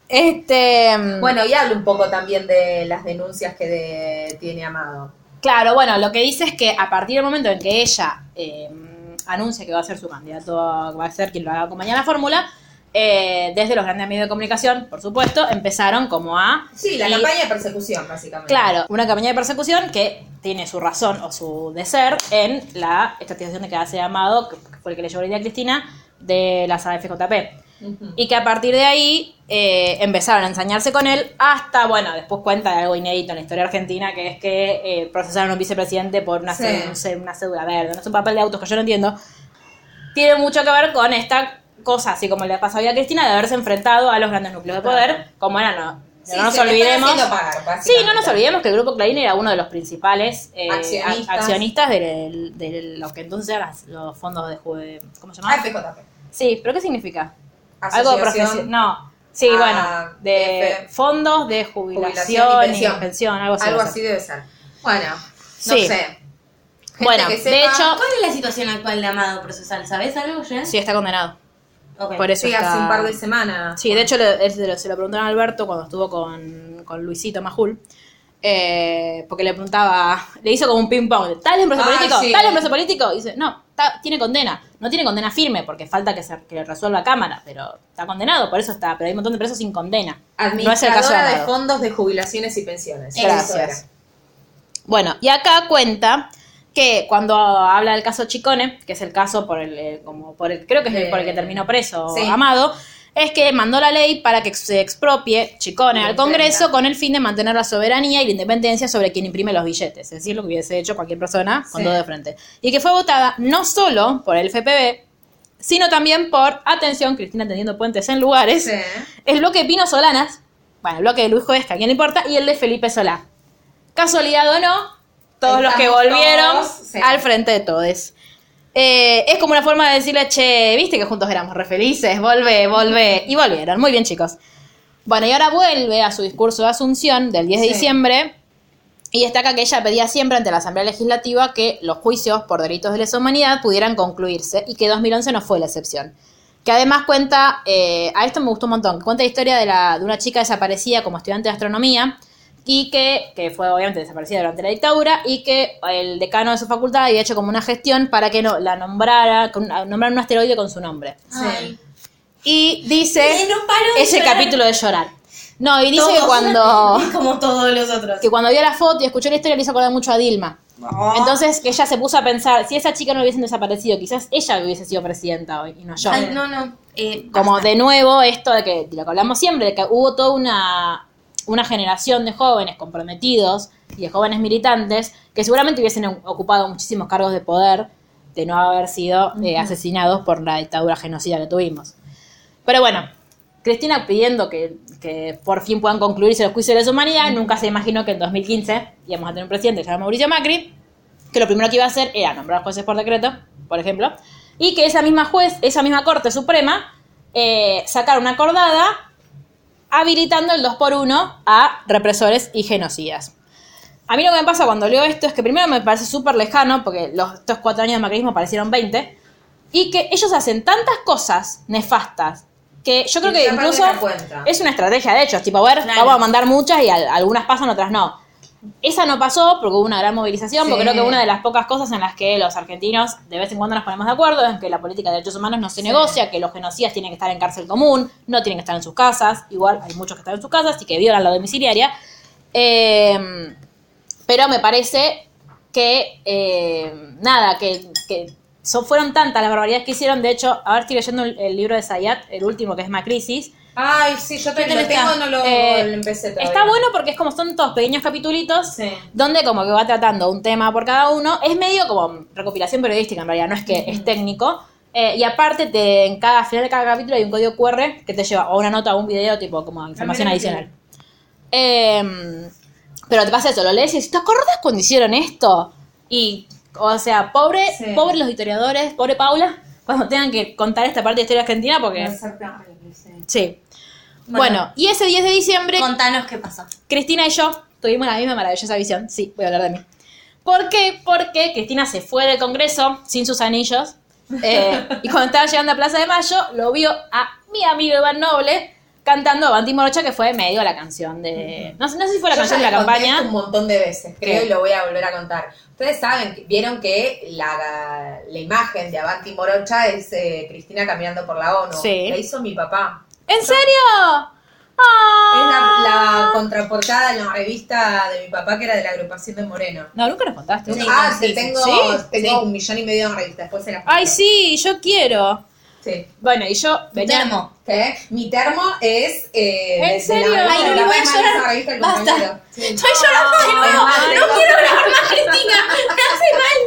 Este.
Bueno, y habla un poco también de las denuncias que de- tiene Amado.
Claro, bueno, lo que dice es que a partir del momento en que ella eh, anuncia que va a ser su candidato, va a ser quien lo haga acompañar a la fórmula, eh, desde los grandes medios de comunicación, por supuesto, empezaron como a...
Sí, la
y-
campaña de persecución, básicamente.
Claro, una campaña de persecución que tiene su razón o su de ser en la estatización de que hace Amado, que fue el que le llevó la idea a Cristina, de las AFJP.
Ujú.
Y que a partir de ahí eh, empezaron a ensañarse con él hasta, bueno, después cuenta de algo inédito en la historia argentina, que es que eh, procesaron a un vicepresidente por una,
Sí.
una cédula verde, no es un papel de autos que yo no entiendo. Tiene mucho que ver con esta cosa, así como le pasó a Cristina, de haberse enfrentado a los grandes núcleos de poder, como eran, no,
Sí,
no nos olvidemos.
pagar,
Sí, no nos olvidemos que el Grupo Clarín era uno de los principales eh,
Accionistas.
de, de los que entonces eran los fondos de... ¿Cómo se llama?
AFJP.
Sí, pero ¿qué significa? Algo profesional. No. Sí,
Ah,
bueno, de
F-
fondos de jubilación,
Jubilación y
y
pensión.
algo así.
Algo
debe
así
ser.
debe ser. Bueno, no
Sí.
sé. Gente
Bueno,
que
de hecho-
¿Cuál es la situación actual de Amado procesal? ¿Sabes algo, Jen?
Sí, está condenado.
Ok.
Por eso
Sí,
está...
hace un par de semanas.
Sí, de hecho le- se lo, se lo preguntaron a Alberto cuando estuvo con, con Luisito Majul. eh, porque le preguntaba, le hizo como un ping pong, ¿tal preso
Ay,
político?
sí.
¿Tal preso político? Y dice, no, tiene condena. No tiene condena firme porque falta que se que le resuelva Cámara, pero está condenado, por eso está. Pero hay un montón de presos sin condena. No es el caso de
fondos de jubilaciones y pensiones.
Gracias. Bueno, y acá cuenta que cuando habla del caso Chicone, que es el caso por el, eh, como por el, creo que es el por el que terminó preso
Sí.
Amado, es que mandó la ley para que se expropie Chicone al. Congreso con el fin de mantener la soberanía y la independencia sobre quien imprime los billetes, es decir, lo que hubiese hecho cualquier persona con
Sí.
todo de frente. Y que fue votada no solo por el FPB, sino también por, atención, Cristina tendiendo puentes en lugares,
Sí.
el bloque de Pino Solanas, bueno, el bloque de Luis Juez, que a quién le importa, y el de Felipe Solá. Casualidad o no, todos los que volvieron
todos, sí.
al frente de todos. Eh, es como una forma de decirle, che, viste que juntos éramos re felices, volvé, volvé. Y volvieron, muy bien chicos. Bueno, y ahora vuelve a su discurso de Asunción del 10 de
Sí.
diciembre y destaca que ella pedía siempre ante la Asamblea Legislativa que los juicios por delitos de lesa humanidad pudieran concluirse y que 2011 no fue la excepción. Que además cuenta, eh, a esto me gustó un montón, cuenta la historia de, la, de una chica desaparecida como estudiante de astronomía y que, que fue obviamente desaparecida durante la dictadura y que el decano de su facultad había hecho como una gestión para que no, la nombrara, con, nombrar un asteroide con su nombre.
Ay.
Y dice
Y no
ese
llorar.
capítulo de llorar. No, y dice que cuando
Como todos los otros.
que cuando vio la foto y escuchó la historia le hizo acordar mucho a Dilma. Entonces que ella se puso a pensar, si esa chica no hubiese desaparecido, quizás ella hubiese sido presidenta hoy y no yo.
Ay, no, no. eh,
Como
basta.
de nuevo esto de que, de lo que hablamos siempre, de que hubo toda una, una generación de jóvenes comprometidos y de jóvenes militantes que seguramente hubiesen ocupado muchísimos cargos de poder de no haber sido eh, asesinados por la dictadura genocida que tuvimos. Pero bueno, Cristina pidiendo que, que por fin puedan concluirse los juicios de la humanidad, nunca se imaginó que en 2015 íbamos a tener un presidente que se llama Mauricio Macri, que lo primero que iba a hacer era nombrar jueces por decreto, por ejemplo, y que esa misma juez, esa misma Corte Suprema, eh, sacara una acordada habilitando el 2 por 1 a represores y genocidas. A mí lo que me pasa cuando leo esto es que primero me parece súper lejano, porque los, estos cuatro años de macrismo parecieron 20, y que ellos hacen tantas cosas nefastas que yo creo
Y
que incluso es una estrategia de hechos, tipo, a ver,
Claro.
vamos a mandar muchas y al- algunas pasan, otras no. Esa no pasó porque hubo una gran movilización, porque creo que una de las pocas cosas en las que los argentinos de vez en cuando nos ponemos de acuerdo es que la política de derechos humanos no se negocia, que los genocidas tienen que estar en cárcel común, no tienen que estar en sus casas, igual hay muchos que están en sus casas y que violan la domiciliaria. Eh, pero me parece que, eh, nada, que, que son, fueron tantas las barbaridades que hicieron. De hecho, ahora estoy leyendo el, el libro de Zayat, el último que es Macrisis.
Ay, sí, yo
¿Qué
también lo tengo, no lo,
Eh,
lo empecé todavía.
Está bueno porque es como son todos pequeños capitulitos
Sí.
donde como que va tratando un tema por cada uno. Es medio como recopilación periodística en realidad, no es que es técnico. Eh, y aparte, te, en cada final de cada capítulo hay un código QR que te lleva a una nota o un video, tipo como información adicional. Eh, pero te pasa eso, lo lees y dices, ¿te acordás cuando hicieron esto? Y, o sea, pobre,
Sí.
pobre los historiadores, pobre Paula, cuando tengan que contar esta parte de historia argentina, porque...
Exactamente, sí.
Sí. Bueno,
Bueno.
y ese 10 de diciembre,
Contanos qué pasó.
Cristina y yo tuvimos la misma maravillosa visión. Sí, voy a hablar de mí. ¿Por qué? Porque Cristina se fue del Congreso sin sus anillos. eh, y cuando estaba llegando a Plaza de Mayo, lo vio a mi amigo Iván Noble cantando Avanti Morocha, que fue medio la canción de. No, sé- no sé si fue la
Yo
canción
ya
de la campaña.
esto un montón de veces, creo,
¿Qué?
y lo voy a volver a contar. Ustedes saben, que- vieron que la, la imagen de Avanti Morocha es eh, Cristina caminando por la ONU.
Sí.
La hizo mi papá.
¿En serio?
Es la,
¡Ah!
la contraportada de la revista de mi papá, que era de la agrupación de Moreno.
No, nunca nos contaste.
Sí.
ah,
sí,
tengo,
¿Sí?
tengo un millón y medio de revistas. Después se las
Ay, sí, yo quiero.
Sí.
Bueno, y yo venía.
¿Qué? Mi termo es. Eh,
¿En serio?
la-
Ay, no,
la
voy a llorar. Basta.
Sí.
Estoy llorando de nuevo.
Además,
No quiero hablar más, Cristina. Me hace mal.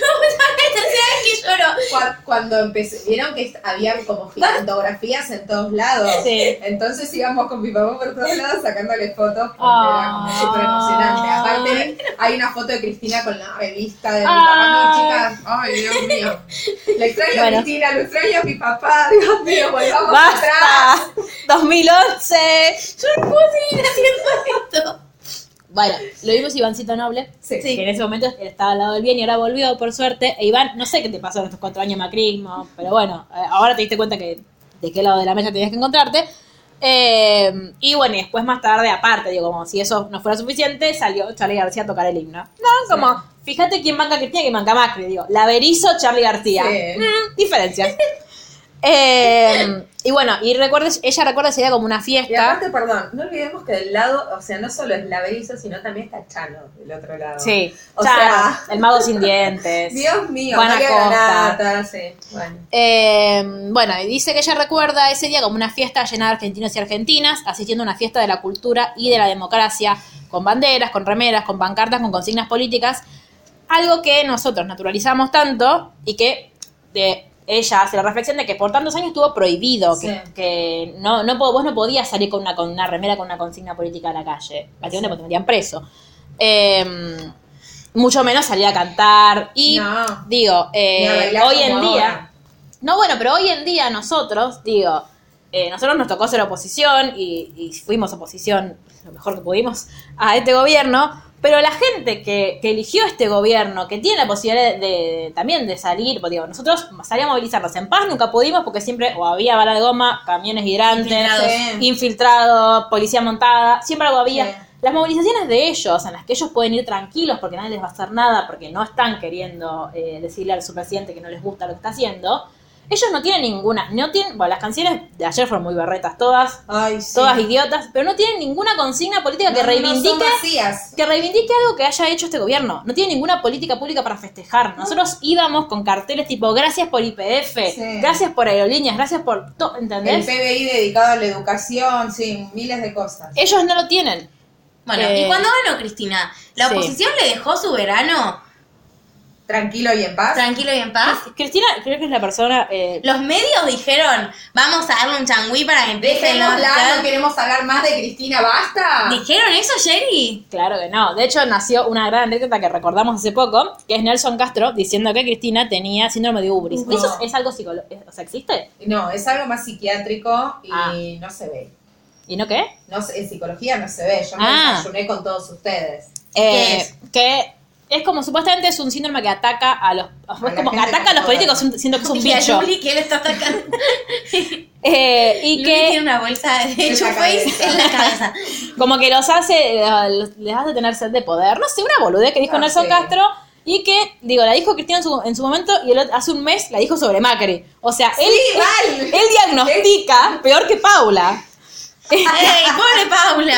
No, es la tercera vez que lloro.
Cu- Cuando empecé, vieron que había como fotografías en todos lados.
Sí.
Entonces íbamos con mi papá por todos lados sacándole fotos porque
Ah.
era como súper emocionante. Aparte, hay una foto de Cristina con la revista de mi
Ah.
papá. No, chicas, ay, Dios mío. Le extraño
Bueno.
a Cristina, le extraño a mi papá. Dios mío, volvamos atrás.
¡Basta! 2011.
Yo no puedo seguir haciendo esto.
Bueno, lo vimos Ivancito Noble.
Sí.
que en ese momento estaba al lado del bien y ahora volvió, por suerte. E Iván, no sé qué te pasó en estos cuatro años de macrismo, pero bueno, eh, ahora te diste cuenta que de qué lado de la mesa tenías que encontrarte. Eh, y bueno, y después más tarde, aparte, digo, como si eso no fuera suficiente, salió Charlie García a tocar el himno. No, como, fíjate quién banca Cristina y quién banca Macri, digo, Laverizo, Charlie García.
Sí.
Mm, diferencias. Eh, y bueno, y recuerdes, ella recuerda ese día como una
Y
fiesta.
aparte, perdón, no olvidemos que del lado, o sea, no solo es la Berizo, sino también está Chano del otro lado.
Sí,
O
Chano,
sea-
el mago sin dientes.
Dios mío,
Juana.
Granata, sí. Bueno.
Eh, bueno, y dice que ella recuerda ese día como una fiesta llena de argentinos y argentinas, asistiendo a una fiesta de la cultura y de la democracia, con banderas, con remeras, con pancartas, con consignas políticas, algo que nosotros naturalizamos tanto y que de ella hace la reflexión de que por tantos años estuvo prohibido,
Sí.
que, que no, no, vos no podías salir con una, con una remera con una consigna política a la calle, básicamente porque te metían preso. Eh, mucho menos salir a cantar y
No.
digo, eh, hoy en día...
ahora.
No, bueno, pero hoy en día nosotros, digo, eh, nosotros nos tocó ser oposición y, y fuimos oposición lo mejor que pudimos a este gobierno, pero la gente que, que eligió este gobierno, que tiene la posibilidad de, de- también de salir, pues digo, nosotros salíamos a movilizarnos en paz, nunca pudimos porque siempre o había bala de goma, camiones hidrantes,
Infiltrados.
Policía montada, siempre algo había.
Sí.
Las movilizaciones de ellos, en las que ellos pueden ir tranquilos porque nadie les va a hacer nada, porque no están queriendo eh, decirle a su presidente que no les gusta lo que está haciendo, Ellos no tienen ninguna, no tienen, bueno, las canciones de ayer fueron muy berretas todas,
Ay, sí.
todas idiotas, pero no tienen ninguna consigna política que
No, no, son
reivindique
vacías.
que reivindique algo que haya hecho este gobierno. No tiene ninguna política pública para festejar. Nosotros íbamos con carteles tipo gracias por IPF,
Sí.
gracias por aerolíneas, gracias por todo,
El
¿entendés?
PBI dedicado a la educación, sí, miles de cosas.
Ellos no lo tienen.
Bueno,
Eh,
y cuando ganó Cristina, ¿la
sí.
oposición le dejó su verano
Tranquilo y en paz.
tranquilo y en paz?
Cristina creo que es la persona eh,
Los medios dijeron, vamos a darle un changüí para que empiece la...
Dejémosla, no queremos hablar más de Cristina, basta.
¿Dijeron eso, Jerry?
Claro que no. De hecho, nació una gran anécdota que recordamos hace poco, que es Nelson Castro diciendo que Cristina tenía síndrome de ubris.
No.
¿Eso es, es algo psicológico? O sea, ¿existe?
No, es algo más psiquiátrico y
Ah.
no se ve.
¿Y no qué?
No se- en psicología no se ve. Yo me
Ah.
desayuné con todos ustedes.
Eh,
es?
Que es como supuestamente es un síndrome que ataca a los. Es
la
como que ataca a los políticos siendo que es un
a
bicho.
Que él está atacando.
Eh, y
Luli
que
tiene una bolsa de
cabeza.
en la cabeza.
como que los hace, los- les hace tener sed de poder. No sé, una boludez que dijo
Ah,
Nelson
sí.
Castro. Y que, digo, la dijo Cristina en su, en su momento y el hace un mes la dijo sobre Macri. O sea, él,
Sí, mal.
él diagnostica peor que Paula.
¡Ey, pobre Paula!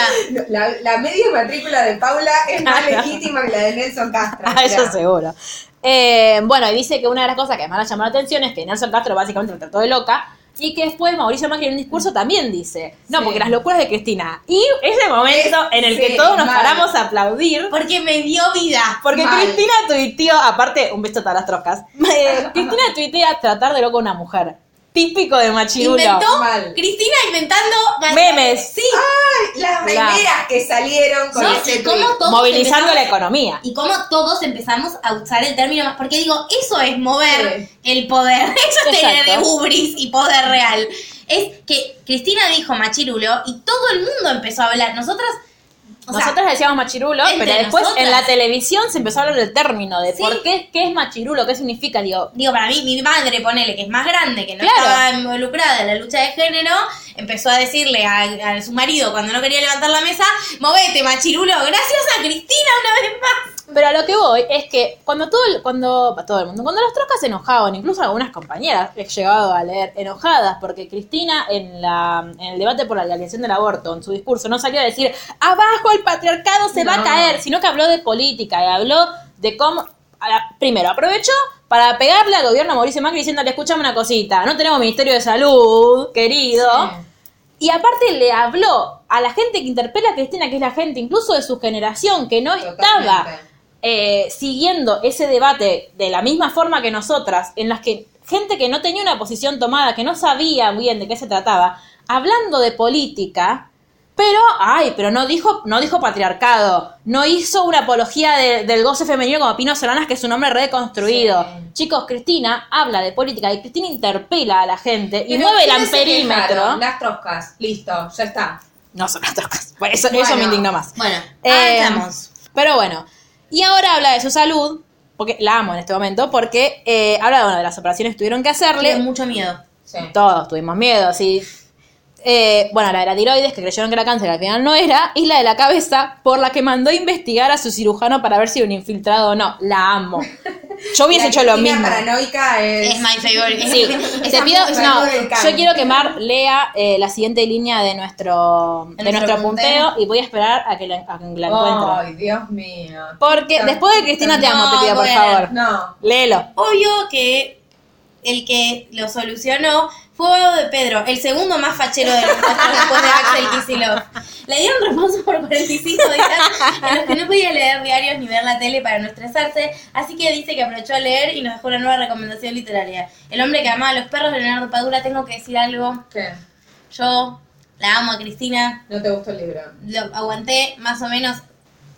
La, la media matrícula de Paula es más legítima que la de Nelson Castro.
Ah, eso seguro. Eh, bueno, y dice que una de las cosas que más le llamó la atención es que Nelson Castro básicamente la trató de loca y que después Mauricio Macri en un discurso también dice, no,
Sí.
porque las locuras de Cristina. Y ese momento en el que
Sí,
todos nos
mal.
paramos a aplaudir.
Porque me dio vida.
Porque
Mal.
Cristina tuiteó, aparte, un beso a las trocas. eh, Cristina tuitea tratar de loco a una mujer. Típico de machirulo.
Inventó
Mal.
Cristina inventando
Memes.
Sí.
Ay, las
La-
remeras que salieron con
No,
ese
y cómo
tweet.
todos
Movilizando la economía.
Y cómo todos empezamos a usar el término más. Porque digo, eso es mover
Sí.
el poder. Eso es tener
Exacto.
ubris y poder real. Es que Cristina dijo machirulo y todo el mundo empezó a hablar. Nosotras. O sea,
decíamos machirulo, pero después
nosotras.
en la televisión se empezó a hablar del término, de
Sí.
por qué, qué es machirulo, qué significa, digo,
Digo, para mí, mi madre, ponele, que es más grande, que no
Claro.
estaba involucrada en la lucha de género, empezó a decirle a, a su marido cuando no quería levantar la mesa, movete, machirulo, gracias a Cristina una vez más.
Pero a lo que voy es que cuando todo el, cuando todo el mundo, cuando las trocas se enojaban, incluso algunas compañeras he llegado a leer enojadas porque Cristina en la en el debate por la legalización del aborto, en su discurso, no salió a decir abajo el patriarcado se va a caer, sino que habló de política y habló de cómo la- primero aprovechó para pegarle al gobierno a Mauricio Macri diciéndole escuchame una cosita, no tenemos ministerio de salud, querido. Y aparte le habló a la gente que interpela a Cristina, que es la gente incluso de su generación, que no estaba. Eh, siguiendo ese debate de la misma forma que nosotras, en las que gente que no tenía una posición tomada, que no sabía bien de qué se trataba, hablando de política, pero, ay, pero no dijo, no dijo patriarcado, no hizo una apología de- del goce femenino como Pino Solanas, que es un hombre reconstruido.
Sí.
Chicos, Cristina habla de política y Cristina interpela a la gente y
Pero
mueve el
¿quiénes se
amperímetro.
Las troscas. Listo, ya está.
No son las trocas. Por eso, eso me indignó más.
Bueno,
Eh,
avanzamos.
Pero bueno, y ahora habla de su salud, porque la amo en este momento, porque eh, habla de, bueno, de las operaciones que tuvieron que hacerle.
Tuve mucho miedo.
Sí.
Todos tuvimos miedo, sí. Eh, bueno, la de la tiroides, que creyeron que era cáncer, al final no era, y la de la cabeza, por la que mandó a investigar a su cirujano para ver si era un infiltrado o no. La amo. Yo hubiese
La
hecho lo mismo.
paranoica es...
Es my favorite.
Sí, te pido, no, yo quiero que Mar lea eh, la siguiente línea de nuestro, de
nuestro
punteo y voy a esperar a que la, a que la encuentre.
Ay, Dios mío.
Porque
No,
después de Cristina te amo,
no,
te pido, por favor.
No.
Léelo.
Obvio que el que lo solucionó fue Guado de Pedro, el segundo más fachero de los después de Axel Kicillof. Le dieron reposo por 45 días en los que no podía leer diarios ni ver la tele para no estresarse, así que dice que aprovechó a leer y nos dejó una nueva recomendación literaria. El hombre que amaba a los perros de Leonardo Padura, tengo que decir algo.
¿Qué?
Yo la amo a Cristina,
¿No te gustó el libro?
lo aguanté más o menos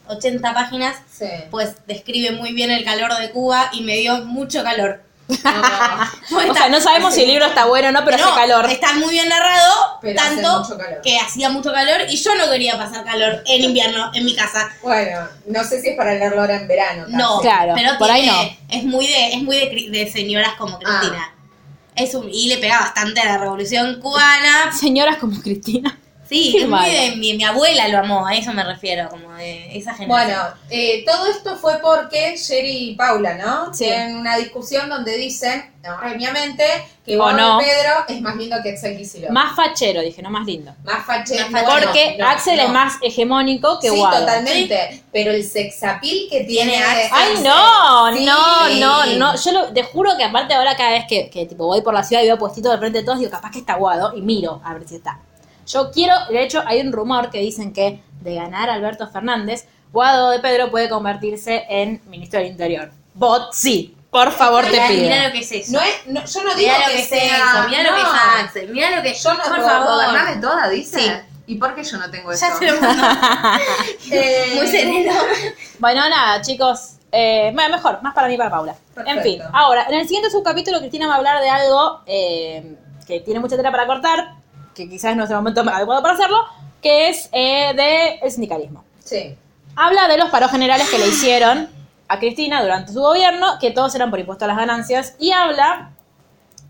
80 páginas,
Sí.
pues describe muy bien el calor de Cuba y me dio mucho calor.
No.
O sea, no sabemos si el libro está bueno o no, pero
No,
hace calor.
Está muy bien narrado,
Pero
tanto que hacía mucho calor y yo no quería pasar calor en invierno en mi casa.
Bueno, no sé si es para leerlo ahora en verano.
No,
Claro,
pero
por ahí
tiene- es muy de es muy de, señoras como Cristina.
Ah.
Es un, y le pega bastante a la revolución cubana.
Señoras como Cristina.
Sí, es muy
malo.
de- mi, mi abuela lo amó, a eso me refiero, como de esa generación.
Bueno, eh, todo esto fue porque Jerry y Paula, ¿no?
Sí.
Tienen una discusión donde dicen, erróneamente, que
O
Bob
no.
Pedro es más lindo que Axel Kicillof.
Más fachero, dije, no más lindo.
Más fachero.
Más fachero.
Porque
no,
Axel
no.
es más hegemónico que
Sí,
Guado.
totalmente. Pero el sexapil que tiene,
Tiene Axel.
Ay, no,
Sí.
no, no, no. Yo lo, te juro que aparte ahora cada vez que, que tipo voy por la ciudad y veo puestito de frente de todos, digo, capaz que está Guado y miro a ver si está. Yo quiero, de hecho, hay un rumor que dicen que de ganar Alberto Fernández, Guado de Pedro puede convertirse en ministro del Interior. Bot, sí, por favor te pido.
mirá lo que es eso.
No es, no, yo no digo
Mirá lo
que,
que es
sea...
eso, mirá lo que es. Axel, mirá lo que
Yo no
Por favor.
toda, dice.
Sí.
¿Y por qué yo no tengo eso?
Ya se lo.
Eh,
Muy sereno.
Bueno, nada, chicos. Eh, bueno, mejor, más para mí y para Paula. En fin, ahora, en el siguiente subcapítulo, Cristina va a hablar de algo eh, que tiene mucha tela para cortar, que quizás no es el momento adecuado para hacerlo, que es eh, de el sindicalismo.
Sí.
Habla de los paros generales que le hicieron a Cristina durante su gobierno, que todos eran por impuesto a las ganancias, y habla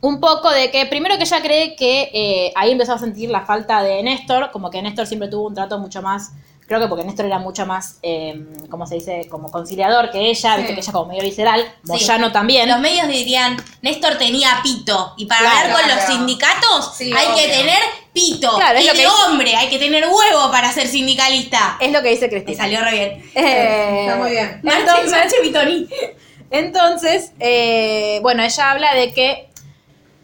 un poco de que primero que ella cree que eh, ahí empezó a sentir la falta de Néstor, como que Néstor siempre tuvo un trato mucho más, creo que porque Néstor era mucho más, eh, ¿cómo se dice? Como conciliador que ella,
Sí.
viste que ella como medio visceral,
Sí.
Moyano también.
Los medios dirían, Néstor tenía pito. Y para
Claro,
hablar con los sindicatos
Sí,
hay que tener pito.
Claro, es
y
lo
de
que dice-
hombre, hay que tener huevo para ser sindicalista.
Es lo que dice
Me
Cristina.
salió re bien.
Eh,
Está muy bien.
Marche,
Entonces,
Marche Vitoni.
Entonces, eh, bueno, ella habla de que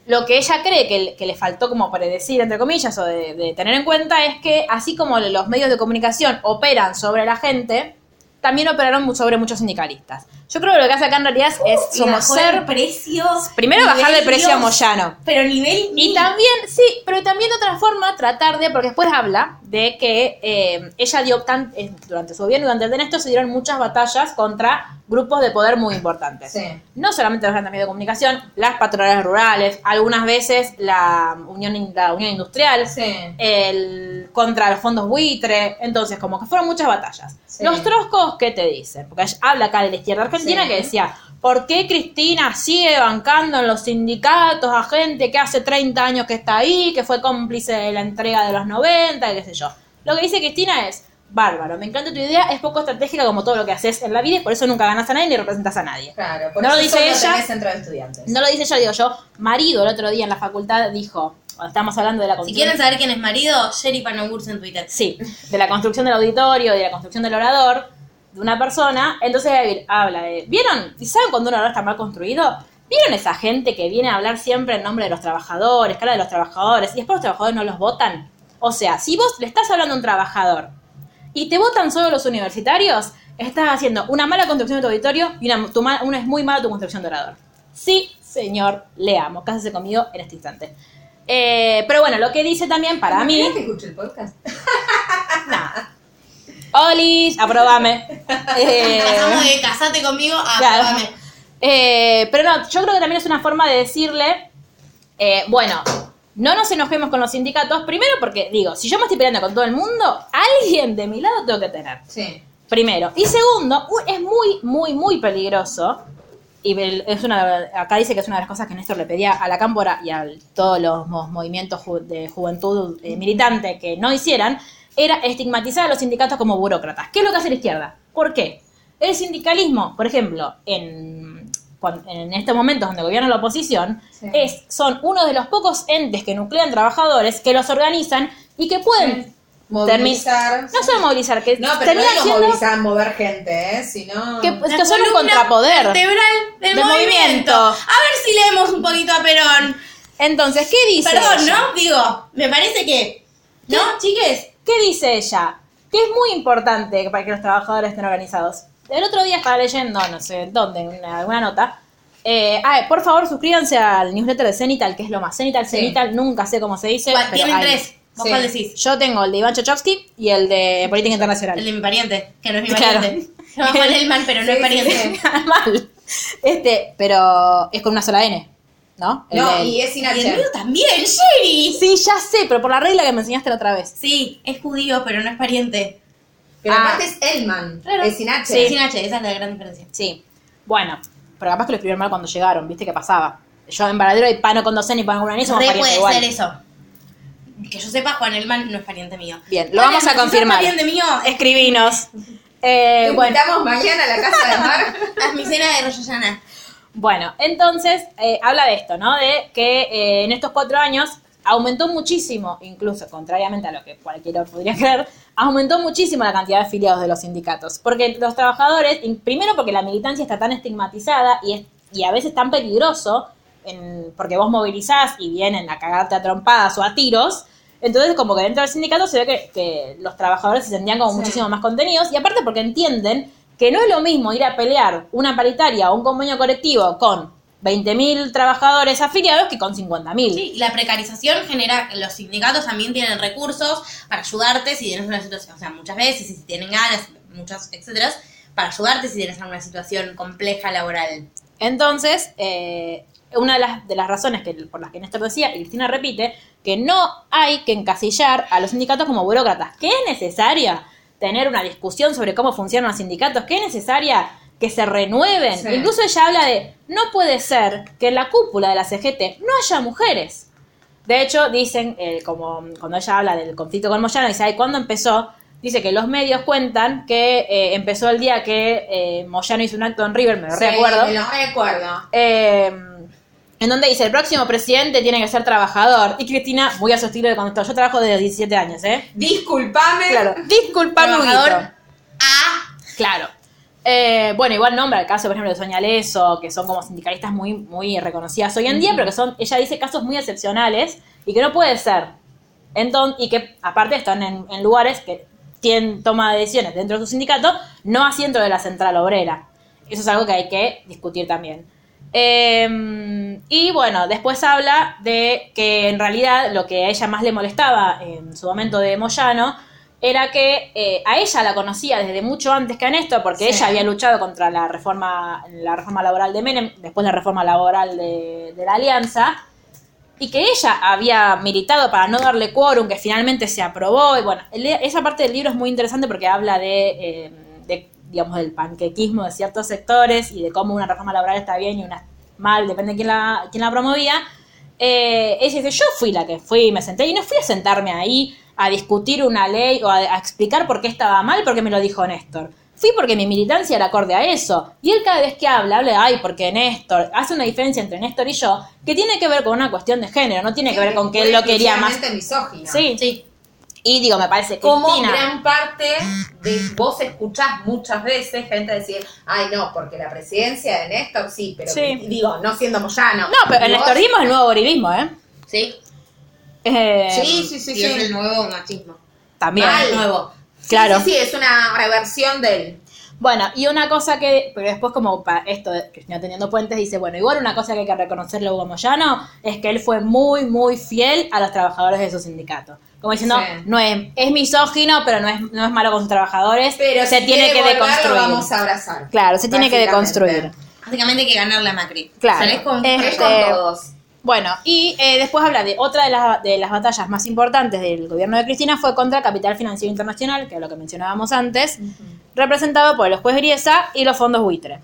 lo que ella cree que, le faltó como predecir, entre comillas, o de, de tener en cuenta es que así como los medios de comunicación operan sobre la gente, también operaron sobre muchos sindicalistas. Yo creo que lo que hace acá en realidad es
Y
como ser...
precio.
Primero bajarle el precio a
Dios,
Moyano.
Pero nivel
Y
mil.
también, sí, pero también de otra forma tratar de, porque después habla de que eh, ella dio tan, eh, durante su gobierno y durante el de Néstor se dieron muchas batallas contra grupos de poder muy importantes.
Sí.
No solamente los grandes medios de comunicación, las patronales rurales, algunas veces la Unión, la unión Industrial,
Sí.
el, contra los fondos buitre, entonces como que fueron muchas batallas.
Sí.
Los troscos, ¿qué te dicen? Porque habla acá de la izquierda argentina
Sí.
que decía, ¿por qué Cristina sigue bancando en los sindicatos a gente que hace 30 años que está ahí, que fue cómplice de la entrega de los 90, y qué sé yo? Lo que dice Cristina es, bárbaro, me encanta tu idea, es poco estratégica como todo lo que haces en la vida y por eso nunca ganas a nadie ni representas a nadie.
Claro, por
No lo dice
solo
ella.
tenés centro de estudiantes.
No lo dice ella, digo yo. Marido el otro día en la facultad dijo, cuando estábamos hablando de la
Si
construcción...
quieren saber quién es marido, Sherry Panogurs en Twitter.
Sí, de la construcción del auditorio, de la construcción del orador, de una persona. Entonces David habla de. ¿Vieron? ¿Y saben cuando un orador está mal construido? ¿Vieron esa gente que viene a hablar siempre en nombre de los trabajadores, habla de los trabajadores, y después los trabajadores no los votan? O sea, si vos le estás hablando a un trabajador y te votan solo los universitarios, estás haciendo una mala construcción de tu auditorio y una, tu una es muy mala tu construcción de orador. Sí, señor, le amo. Cásese conmigo en este instante. Eh, pero bueno, lo que dice también para mí.
¿Querés que escuche el podcast?
Olis, aprobame. Eh,
Pasamos de casate conmigo a
claro.
aprobame.
Eh, pero no, yo creo que también es una forma de decirle, eh, bueno, no nos enojemos con los sindicatos, primero porque, digo, si yo me estoy peleando con todo el mundo, alguien de mi lado tengo que tener.
Sí.
Primero. Y segundo, es muy, muy, muy peligroso. Y es una, acá dice que es una de las cosas que Néstor le pedía a la Cámpora y a todos los mo- movimientos de juventud eh, militante que no hicieran, era estigmatizar a los sindicatos como burócratas. ¿Qué es lo que hace la izquierda? ¿Por qué? El sindicalismo, por ejemplo, en, en estos momentos donde gobierna la oposición,
Sí.
es, son uno de los pocos entes que nuclean trabajadores, que los organizan y que pueden
Movilizar.
no solo movilizar, que
No, pero no
siendo
movilizar, mover gente, ¿eh? Sino...
que, que son un contrapoder.
vertebral del,
Del
movimiento.
movimiento.
A ver si leemos un poquito a Perón.
Entonces, ¿qué dice
Perdón,
ella?
¿no? Digo, me parece que. ¿No, chiques?
¿Qué dice ella? Que es muy importante para que los trabajadores estén organizados. El otro día estaba leyendo, no sé dónde, en una, alguna nota. Eh, ah, por favor, suscríbanse al newsletter de Cenital, que es lo más. Cenital,
Sí.
Cenital, nunca sé cómo se dice. Pero
Tienen
hay.
tres. ¿Vos
Sí.
cuál decís?
Yo tengo el de Iván Chachowski y el de Política Internacional.
El de mi pariente, que no es mi
Claro.
pariente. Se llama Juan Elman, pero no
Sí,
es pariente.
Mal. Este, pero es con una sola N, ¿no? El
No, y es sin
Y el
H.
mío también, Sherry.
Sí, ya sé, pero por la regla que me enseñaste la otra vez.
Sí, es judío, pero no es pariente.
Pero
Ah.
aparte es Elman.
Claro.
Es sin H.
Sí.
Sin H, esa es la gran diferencia.
Sí. Bueno, pero capaz que lo escribieron mal cuando llegaron, ¿viste qué pasaba? Yo en Varadero hay pano con docena y pano con una somos
Re
parientes
puede
igual.
ser eso. Que yo sepa, Juan Elman no es pariente mío.
Bien, lo
Juan
vamos a
Elman, si sos
confirmar.
pariente mío,
Escribinos. Eh,
Te
bueno,
invitamos mañana a la casa de Mar.
es mi cena de Rosh
Bueno, entonces eh, habla de esto, ¿no? De que eh, en estos cuatro años aumentó muchísimo, incluso contrariamente a lo que cualquiera podría creer, aumentó muchísimo la cantidad de afiliados de los sindicatos. Porque los trabajadores, primero porque la militancia está tan estigmatizada y, es, y a veces tan peligroso, en- porque vos movilizás y vienen a cagarte a trompadas o a tiros. Entonces, como que dentro del sindicato se ve que, que los trabajadores se sentían como
Sí.
muchísimo más contenidos y aparte porque entienden que no es lo mismo ir a pelear una paritaria o un convenio colectivo con 20.000 trabajadores afiliados que con 50.000.
Sí, y la precarización genera que los sindicatos también tienen recursos para ayudarte si tienes una situación, o sea, muchas veces, si tienen ganas, muchas, etcétera, para ayudarte si tienes alguna situación compleja laboral.
Entonces, eh, una de las, de las razones que, por las que Néstor decía, y Cristina repite, que no hay que encasillar a los sindicatos como burócratas, que es necesaria tener una discusión sobre cómo funcionan los sindicatos, que es necesaria que se renueven.
Sí.
Incluso ella habla de, no puede ser que en la cúpula de la CGT no haya mujeres. De hecho, dicen, eh, como cuando ella habla del conflicto con Moyano, dice, ay, ¿cuándo empezó? Dice que los medios cuentan que eh, empezó el día que eh, Moyano hizo un acto en River, me lo
Sí,
recuerdo.
me lo recuerdo.
En donde dice, el próximo presidente tiene que ser trabajador. Y Cristina, muy a su estilo de contestó, yo trabajo desde los 17 años, ¿eh?
Disculpame.
Claro, disculpame,
Trabajador. Ah,
Claro. Eh, bueno, igual nombra el caso, por ejemplo, de Soña Leso, que son como sindicalistas muy, muy reconocidas hoy en día, pero que son, ella dice, casos muy excepcionales y que no puede ser. Entonces, y que aparte están en, en lugares que tienen toma de decisiones dentro de su sindicato, no así dentro de la central obrera. Eso es algo que hay que discutir también. Eh, y bueno, después habla de que en realidad lo que a ella más le molestaba en su momento de Moyano era que eh, a ella la conocía desde mucho antes que a Néstor, porque
Sí.
ella había luchado contra la reforma, la reforma laboral de Menem, después la reforma laboral de, de la Alianza, y que ella había militado para no darle quórum, que finalmente se aprobó. Y bueno, esa parte del libro es muy interesante porque habla de, eh, de, digamos, del panquequismo de ciertos sectores y de cómo una reforma laboral está bien y una mal, depende de quién la, quién la promovía. Eh, ella dice, yo fui la que fui y me senté y no fui a sentarme ahí a discutir una ley o a, a explicar por qué estaba mal porque me lo dijo Néstor. Fui porque mi militancia era acorde a eso. Y él cada vez que habla, habla de, ay, porque Néstor, hace una diferencia entre Néstor y yo, que tiene que ver con una cuestión de género, no tiene que ver con que él lo quería más.
Misógino.
Sí,
sí.
Y digo, me parece que
Como
Cristina-
gran parte de vos escuchás muchas veces gente decir, ay no, porque la presidencia de Néstor sí, pero
Sí.
digo, no siendo Moyano.
No, pero el nestorismo es el nuevo borilismo, ¿eh?
Sí.
Eh,
Sí, sí, sí,
y es
sí.
el nuevo machismo.
También.
Mal.
Nuevo.
Claro.
Sí, sí, es una reversión del.
Bueno, y una cosa que, pero después como para esto de Cristina teniendo puentes, dice, bueno, igual una cosa que hay que reconocerle a Hugo Moyano es que él fue muy, muy fiel a los trabajadores de su sindicato. Como diciendo,
Sí.
no es, es misógino, pero no es, no es malo con sus trabajadores,
Pero
se
si
tiene que
volver, lo
deconstruir.
vamos a abrazar.
Claro, se tiene que deconstruir.
Básicamente hay que ganarle a Macri.
Claro.
Salés con
Este-
Es con todos.
Bueno, y eh, después habla de otra de las, de las batallas más importantes del gobierno de Cristina fue contra el Capital Financiero Internacional, que es lo que mencionábamos antes, representado por los juez Griesa y los fondos buitre.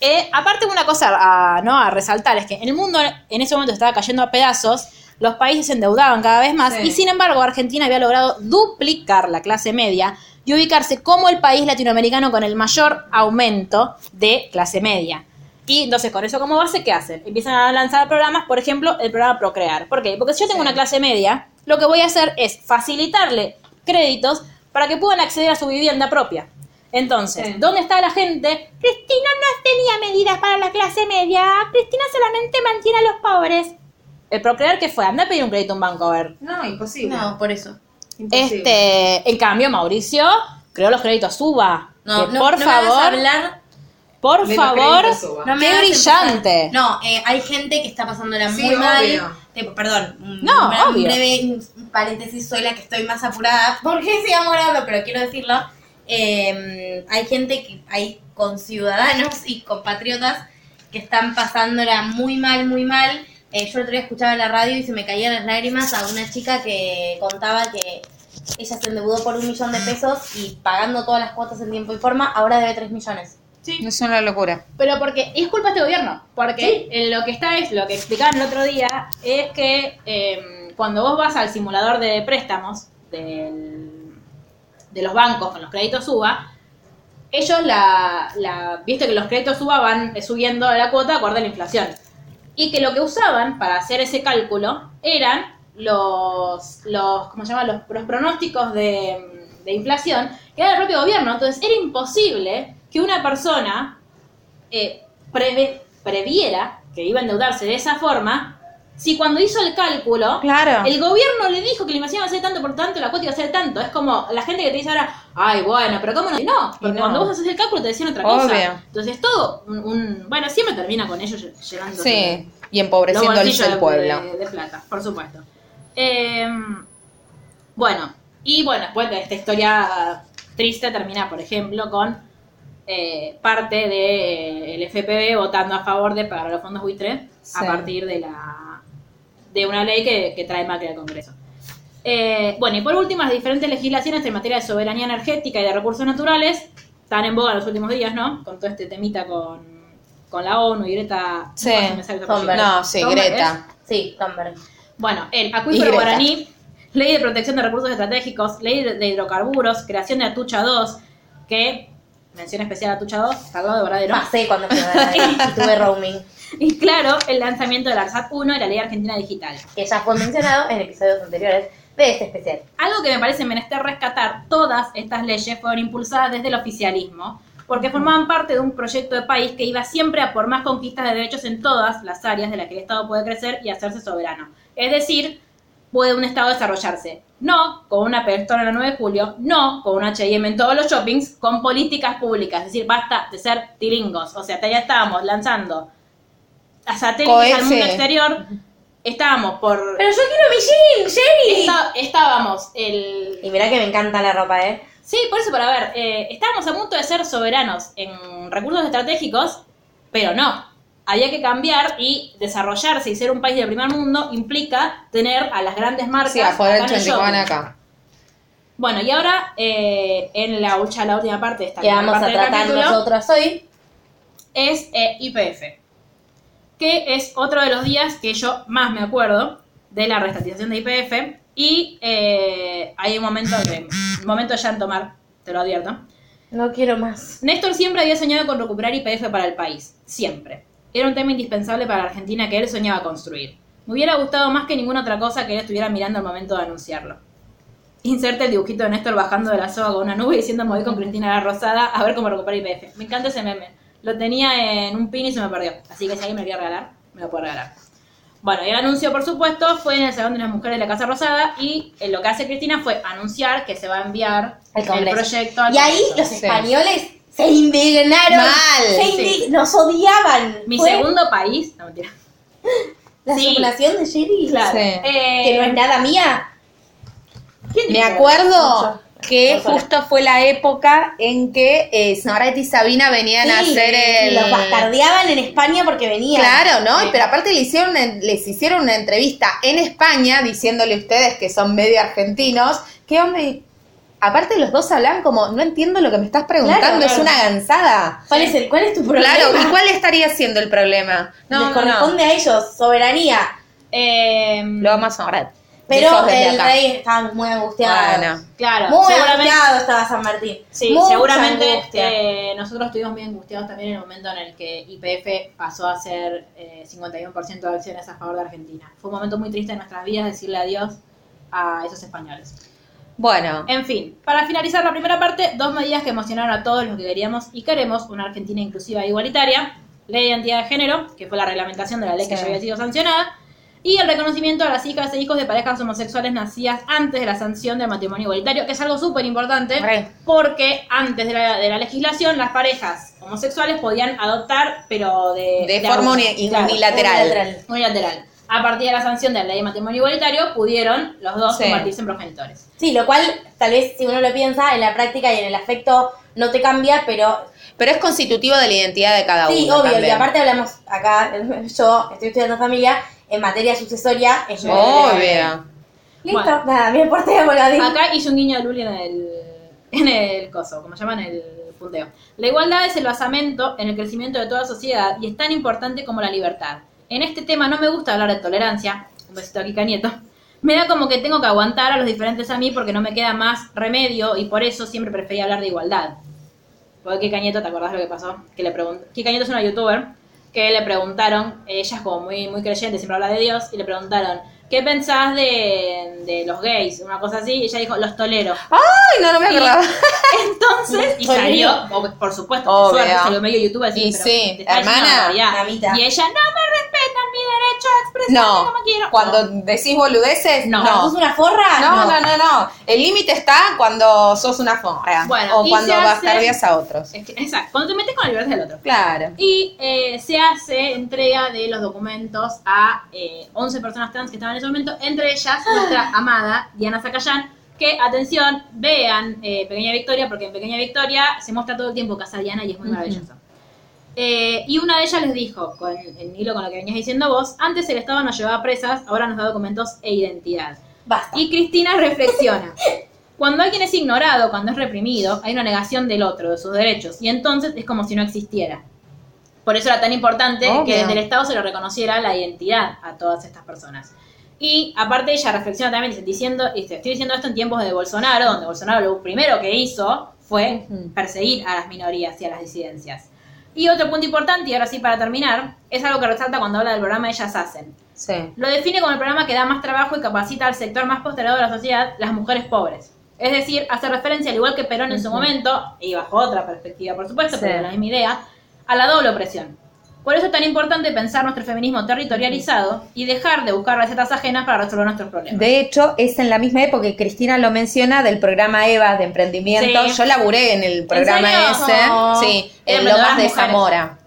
Eh, aparte una cosa a, ¿no? a resaltar es que el mundo en ese momento estaba cayendo a pedazos, los países se endeudaban cada vez más
Sí.
y sin embargo Argentina había logrado duplicar la clase media y ubicarse como el país latinoamericano con el mayor aumento de clase media. Y entonces con eso como base, ¿qué hacen? Empiezan a lanzar programas, por ejemplo, el programa Procrear. ¿Por qué? Porque si yo tengo
Sí.
una clase media, lo que voy a hacer es facilitarle créditos para que puedan acceder a su vivienda propia. Entonces,
Sí.
¿dónde está la gente? Cristina no tenía medidas para la clase media. Cristina solamente mantiene a los pobres. El Procrear, ¿qué fue? Anda a pedir un crédito a un banco, a ver.
No, imposible.
No, por eso.
Imposible.
Este, en cambio, Mauricio creó los créditos SUBA.
No,
que
no,
por
no me hagas
favor,
hablar.
por favor.
No me
qué brillante.
empezar. No, eh, hay gente que está pasándola
Sí,
muy mal.
obvio.
Tipo, perdón, un,
No,
un
obvio.
breve paréntesis, soy la que estoy más apurada. porque sigamos grabando? Pero quiero decirlo. Eh, hay gente que, hay conciudadanos y compatriotas que están pasándola muy mal, muy mal. Eh, yo el otro día escuchaba en la radio y se me caían las lágrimas a una chica que contaba que ella se endeudó por un millón de pesos y pagando todas las cuotas en tiempo y forma, ahora debe tres millones.
Es una locura.
Pero porque y es culpa de este gobierno, porque eh, lo que está es, lo que explicaban el otro día, es que eh, cuando vos vas al simulador de préstamos del- de los bancos con los créditos UBA, ellos la, la- viste que los créditos UBA van subiendo la cuota acorde a la inflación. Y que lo que usaban para hacer ese cálculo eran los, los ¿cómo se llama? Los, los pronósticos de, de inflación que era del propio gobierno. Entonces era imposible que una persona eh, previera que iba a endeudarse de esa forma si cuando hizo el cálculo
Claro.
el gobierno le dijo que la inflación iba a ser tanto, por tanto la cuota iba a ser tanto. Es como la gente que te dice ahora, ay, bueno, pero ¿cómo no? No, porque
no.
cuando vos haces el cálculo te decían otra cosa. Entonces todo, un, un- bueno, siempre termina con ellos lle- llevándose
Sí, y empobreciendo al
de-
pueblo.
De, de plata, por supuesto. Eh, bueno, y bueno, después de esta historia triste termina, por ejemplo, con eh, parte del FPB votando a favor de pagar los fondos buitre
Sí.
a partir de la de una ley que, que trae Macri al Congreso. Eh, bueno, y por último, las diferentes legislaciones en materia de soberanía energética y de recursos naturales están en boga en los últimos días, ¿no? Con todo este temita con, con la ONU y Greta...
Sí.
no.
Thunberg.
Sí,
Thunberg,
Greta.
Sí, Thunberg.
Bueno, el acuífero guaraní, ley de protección de recursos estratégicos, ley de, de hidrocarburos, creación de Atucha 2, que, mención especial a Atucha 2, está al lado de Varadero.
Pasé cuando fui a y tuve roaming,
Y claro, el lanzamiento del ARSAT 1 y la ley argentina digital.
que ya fue mencionado en episodios anteriores de este especial.
Algo que me parece menester rescatar, todas estas leyes fueron impulsadas desde el oficialismo, porque formaban parte de un proyecto de país que iba siempre a por más conquistas de derechos en todas las áreas de las que el Estado puede crecer y hacerse soberano. Es decir, puede un Estado desarrollarse. No con una en el 9 de julio, no con un H&M en todos los shoppings, con políticas públicas. Es decir, basta de ser tiringos. O sea, ya estábamos lanzando a satélites al mundo exterior. Estábamos por...
Pero yo quiero mi jean, Jenny.
Está- estábamos el,
Y mirá que me encanta la ropa, ¿eh?
Sí, por eso, pero a ver, eh, estábamos a punto de ser soberanos en recursos estratégicos, pero no. Había que cambiar y desarrollarse y ser un país del primer mundo implica tener a las grandes marcas.
Sí, afuera
acá
el
en el
acá.
Bueno, y ahora eh, en la, la última parte de esta
Que vamos a
del
tratar
capítulo,
nosotros hoy.
es eh, IPF, que es otro de los días que yo más me acuerdo de la restatización de IPF y eh, hay un momento un momento de llanto, Mar, te lo advierto.
No quiero más.
Néstor siempre había soñado con recuperar IPF para el país, siempre. Era un tema indispensable para la Argentina que él soñaba construir. Me hubiera gustado más que ninguna otra cosa que él estuviera mirando al momento de anunciarlo. Inserte el dibujito de Néstor bajando de la soga con una nube y diciendo me voy con Cristina la Rosada a ver cómo recuperar IPF. Me encanta ese meme. Lo tenía en un pin y se me perdió. Así que si alguien me lo quiere regalar, me lo puede regalar. Bueno, y el anuncio, por supuesto, fue en el Salón de las Mujeres de la Casa Rosada y eh, lo que hace Cristina fue anunciar que se va a enviar el
Congreso.
proyecto al
Y ahí
Congreso.
los
Sí.
españoles se indignaron.
Mal.
Se
Sí.
Nos odiaban.
Mi
Fue
segundo país. No, mentira.
La
Sí.
superación de Jerry.
Claro.
Sí.
Eh,
Que no es nada mía.
¿quién
Me acuerdo que justo fue la época en que eh, y Sabina venían a hacer el...
los bastardeaban en España porque venían.
Claro, ¿no?
Sí.
Pero aparte le hicieron, les hicieron una entrevista en España diciéndole a ustedes que son medio argentinos. ¿Qué onda? Y aparte los dos hablan como, no entiendo lo que me estás preguntando,
Claro,
es
claro.
una gansada.
¿Cuál es, el, ¿Cuál es tu problema?
Claro, ¿y cuál estaría siendo el problema?
Les
No,
corresponde
no.
a ellos, soberanía.
Eh,
Lo vamos a Snoret.
Pero el rey estaba muy angustiado.
Bueno.
claro,
Muy angustiado estaba San Martín.
sí,
Mucha
seguramente eh, nosotros estuvimos muy angustiados también en el momento en el que IPF pasó a ser eh, 51% de acciones a favor de Argentina. Fue un momento muy triste en nuestras vidas decirle adiós a esos españoles.
Bueno,
En fin, para finalizar la primera parte, dos medidas que emocionaron a todos los que queríamos y queremos una Argentina inclusiva e igualitaria. Ley de identidad de género, que fue la reglamentación de la ley que
Sí.
ya había sido sancionada. Y el reconocimiento a las hijas e hijos de parejas homosexuales nacidas antes de la sanción del matrimonio igualitario, que es algo súper importante, porque antes de la, de la legislación las parejas homosexuales podían adoptar, pero de,
de forma unilateral.
unilateral.
unilateral. A partir de la sanción de la ley de matrimonio igualitario, pudieron los dos
Sí.
convertirse en progenitores.
Sí, lo cual, tal vez, si uno lo piensa, en la práctica y en el afecto no te cambia, pero
Pero es constitutivo de la identidad de cada
sí,
uno.
obvio.
también.
Y aparte hablamos acá, yo estoy estudiando familia, en materia sucesoria es muy
Obvio.
Listo,
Bueno.
nada, mi aporte de Moladín.
Acá hice un guiño de Luli en el, en el coso, como llaman el punteo. La igualdad es el basamento en el crecimiento de toda sociedad y es tan importante como la libertad. En este tema no me gusta hablar de tolerancia, un besito a Kika Nieto, me da como que tengo que aguantar a los diferentes a mí porque no me queda más remedio y por eso siempre preferí hablar de igualdad. Porque Nieto, ¿te acordás de lo que pasó? Que le preguntó, es una youtuber que le preguntaron, ella es como muy, muy creyente, siempre habla de Dios, y le preguntaron, ¿qué pensás de, de los gays? Una cosa así, y ella dijo, los tolero.
Ay, no, no me acordaba.
Entonces, y salió, o- por supuesto, por suerte, salió medio youtuber así,
Y
pero
sí, hermana.
Y ella, no me derecho a expresarme
No,
como quiero.
cuando
No.
decís boludeces,
No.
no.
¿Sos una forra?
No, no, no, no. El límite está cuando sos una forra.
Bueno,
o cuando bastardeas a otros.
Es que- exacto, cuando te metes con la libertad del otro.
Claro.
Y eh, se hace entrega de los documentos a eh, 11 personas trans que estaban en ese momento, entre ellas nuestra amada Diana Zacayán, que, atención, vean eh, Pequeña Victoria, porque en Pequeña Victoria se muestra todo el tiempo casa Diana y es muy maravilloso. Eh, y una de ellas les dijo, con el hilo con lo que venías diciendo vos, antes el Estado nos llevaba presas, ahora nos da documentos e identidad.
Basta.
Y Cristina reflexiona. Cuando alguien es ignorado, cuando es reprimido, hay una negación del otro, de sus derechos, y entonces es como si no existiera. Por eso era tan importante
Obvio.
que desde el Estado se le reconociera la identidad a todas estas personas. Y aparte ella reflexiona también dice, diciendo, dice, estoy diciendo esto en tiempos de Bolsonaro, donde Bolsonaro lo primero que hizo fue perseguir a las minorías y a las disidencias. Y otro punto importante, y ahora sí para terminar, es algo que resalta cuando habla del programa Ellas Hacen.
Sí.
Lo define como el programa que da más trabajo y capacita al sector más postergado de la sociedad, las mujeres pobres. Es decir, hace referencia, al igual que Perón en su momento, y bajo otra perspectiva, por supuesto,
Sí.
pero la misma idea, a la doble opresión. Por eso es tan importante pensar nuestro feminismo territorializado y dejar de buscar recetas ajenas para resolver nuestros problemas.
De hecho, es en la misma época que Cristina lo menciona del programa EVA de emprendimiento.
Sí.
Yo laburé en el programa
serio?
ese,
Oh.
sí, en Lomas de Zamora,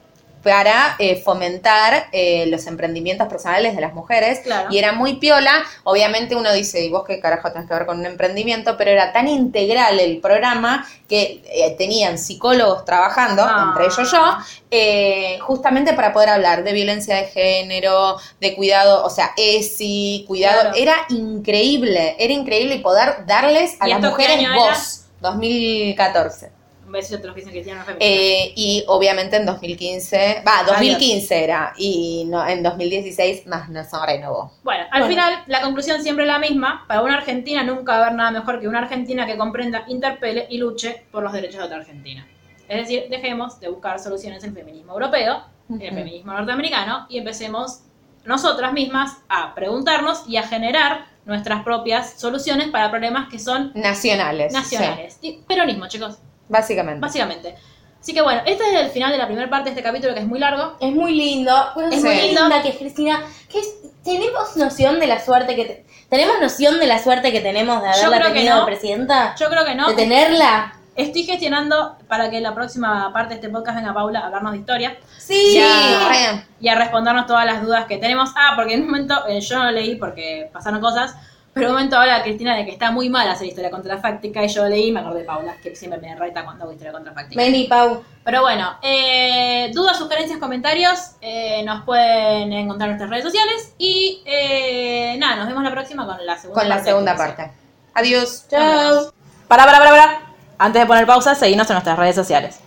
para eh, fomentar eh, los emprendimientos personales de las mujeres.
Claro.
Y era muy piola. Obviamente uno dice, ¿y vos qué carajo tenés que ver con un emprendimiento? Pero era tan integral el programa que eh, tenían psicólogos trabajando,
Ah.
entre ellos yo, eh, justamente para poder hablar de violencia de género, de cuidado, o sea, ESI, cuidado.
Claro.
Era increíble, era increíble poder darles a
¿Y
las mujeres voz. 2014.
Todos los que dicen que tienen.
Eh, y obviamente en 2015, va, 2015 era, y no, en 2016 más no se renovó.
Bueno, al final la conclusión siempre es la misma. Para una argentina nunca va a haber nada mejor que una argentina que comprenda, interpele y luche por los derechos de otra argentina. Es decir, dejemos de buscar soluciones en el feminismo europeo, en el feminismo norteamericano y empecemos nosotras mismas a preguntarnos y a generar nuestras propias soluciones para problemas que son
Nacionales.
nacionales. Y peronismo, chicos,
sí, básicamente.
básicamente. Así que bueno, este es el final de la primera parte de este capítulo que es muy largo.
Es muy lindo. Es
Sí.
muy linda que es Cristina. Que es- tenemos noción de la suerte que te- tenemos noción de la suerte que tenemos de
Yo
haberla
creo que
tenido
no.
presidenta.
Yo creo que no.
De tenerla.
Estoy gestionando para que la próxima parte de este podcast venga Paula a hablarnos de historia.
Sí.
Sí, re.
y a respondernos todas las dudas que tenemos. Ah, porque en un momento, eh, yo no lo leí porque pasaron cosas, pero un momento habla Cristina de que está muy mal hacer historia contrafáctica y yo leí me acordé de Paula, que siempre me reta cuando hago historia contrafáctica.
Vení, Pau.
Pero bueno, eh, dudas, sugerencias, comentarios, eh, nos pueden encontrar en nuestras redes sociales y eh, nada, nos vemos la próxima con la segunda
Con la
parte.
segunda parte. Adiós.
Chao.
Para, para, para, para. Antes de poner pausa, seguinos en nuestras redes sociales.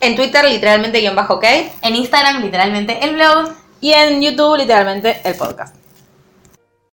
En Twitter, literalmente guion bajo, ¿ok?
En Instagram, literalmente, el blog.
Y en YouTube, literalmente, el podcast.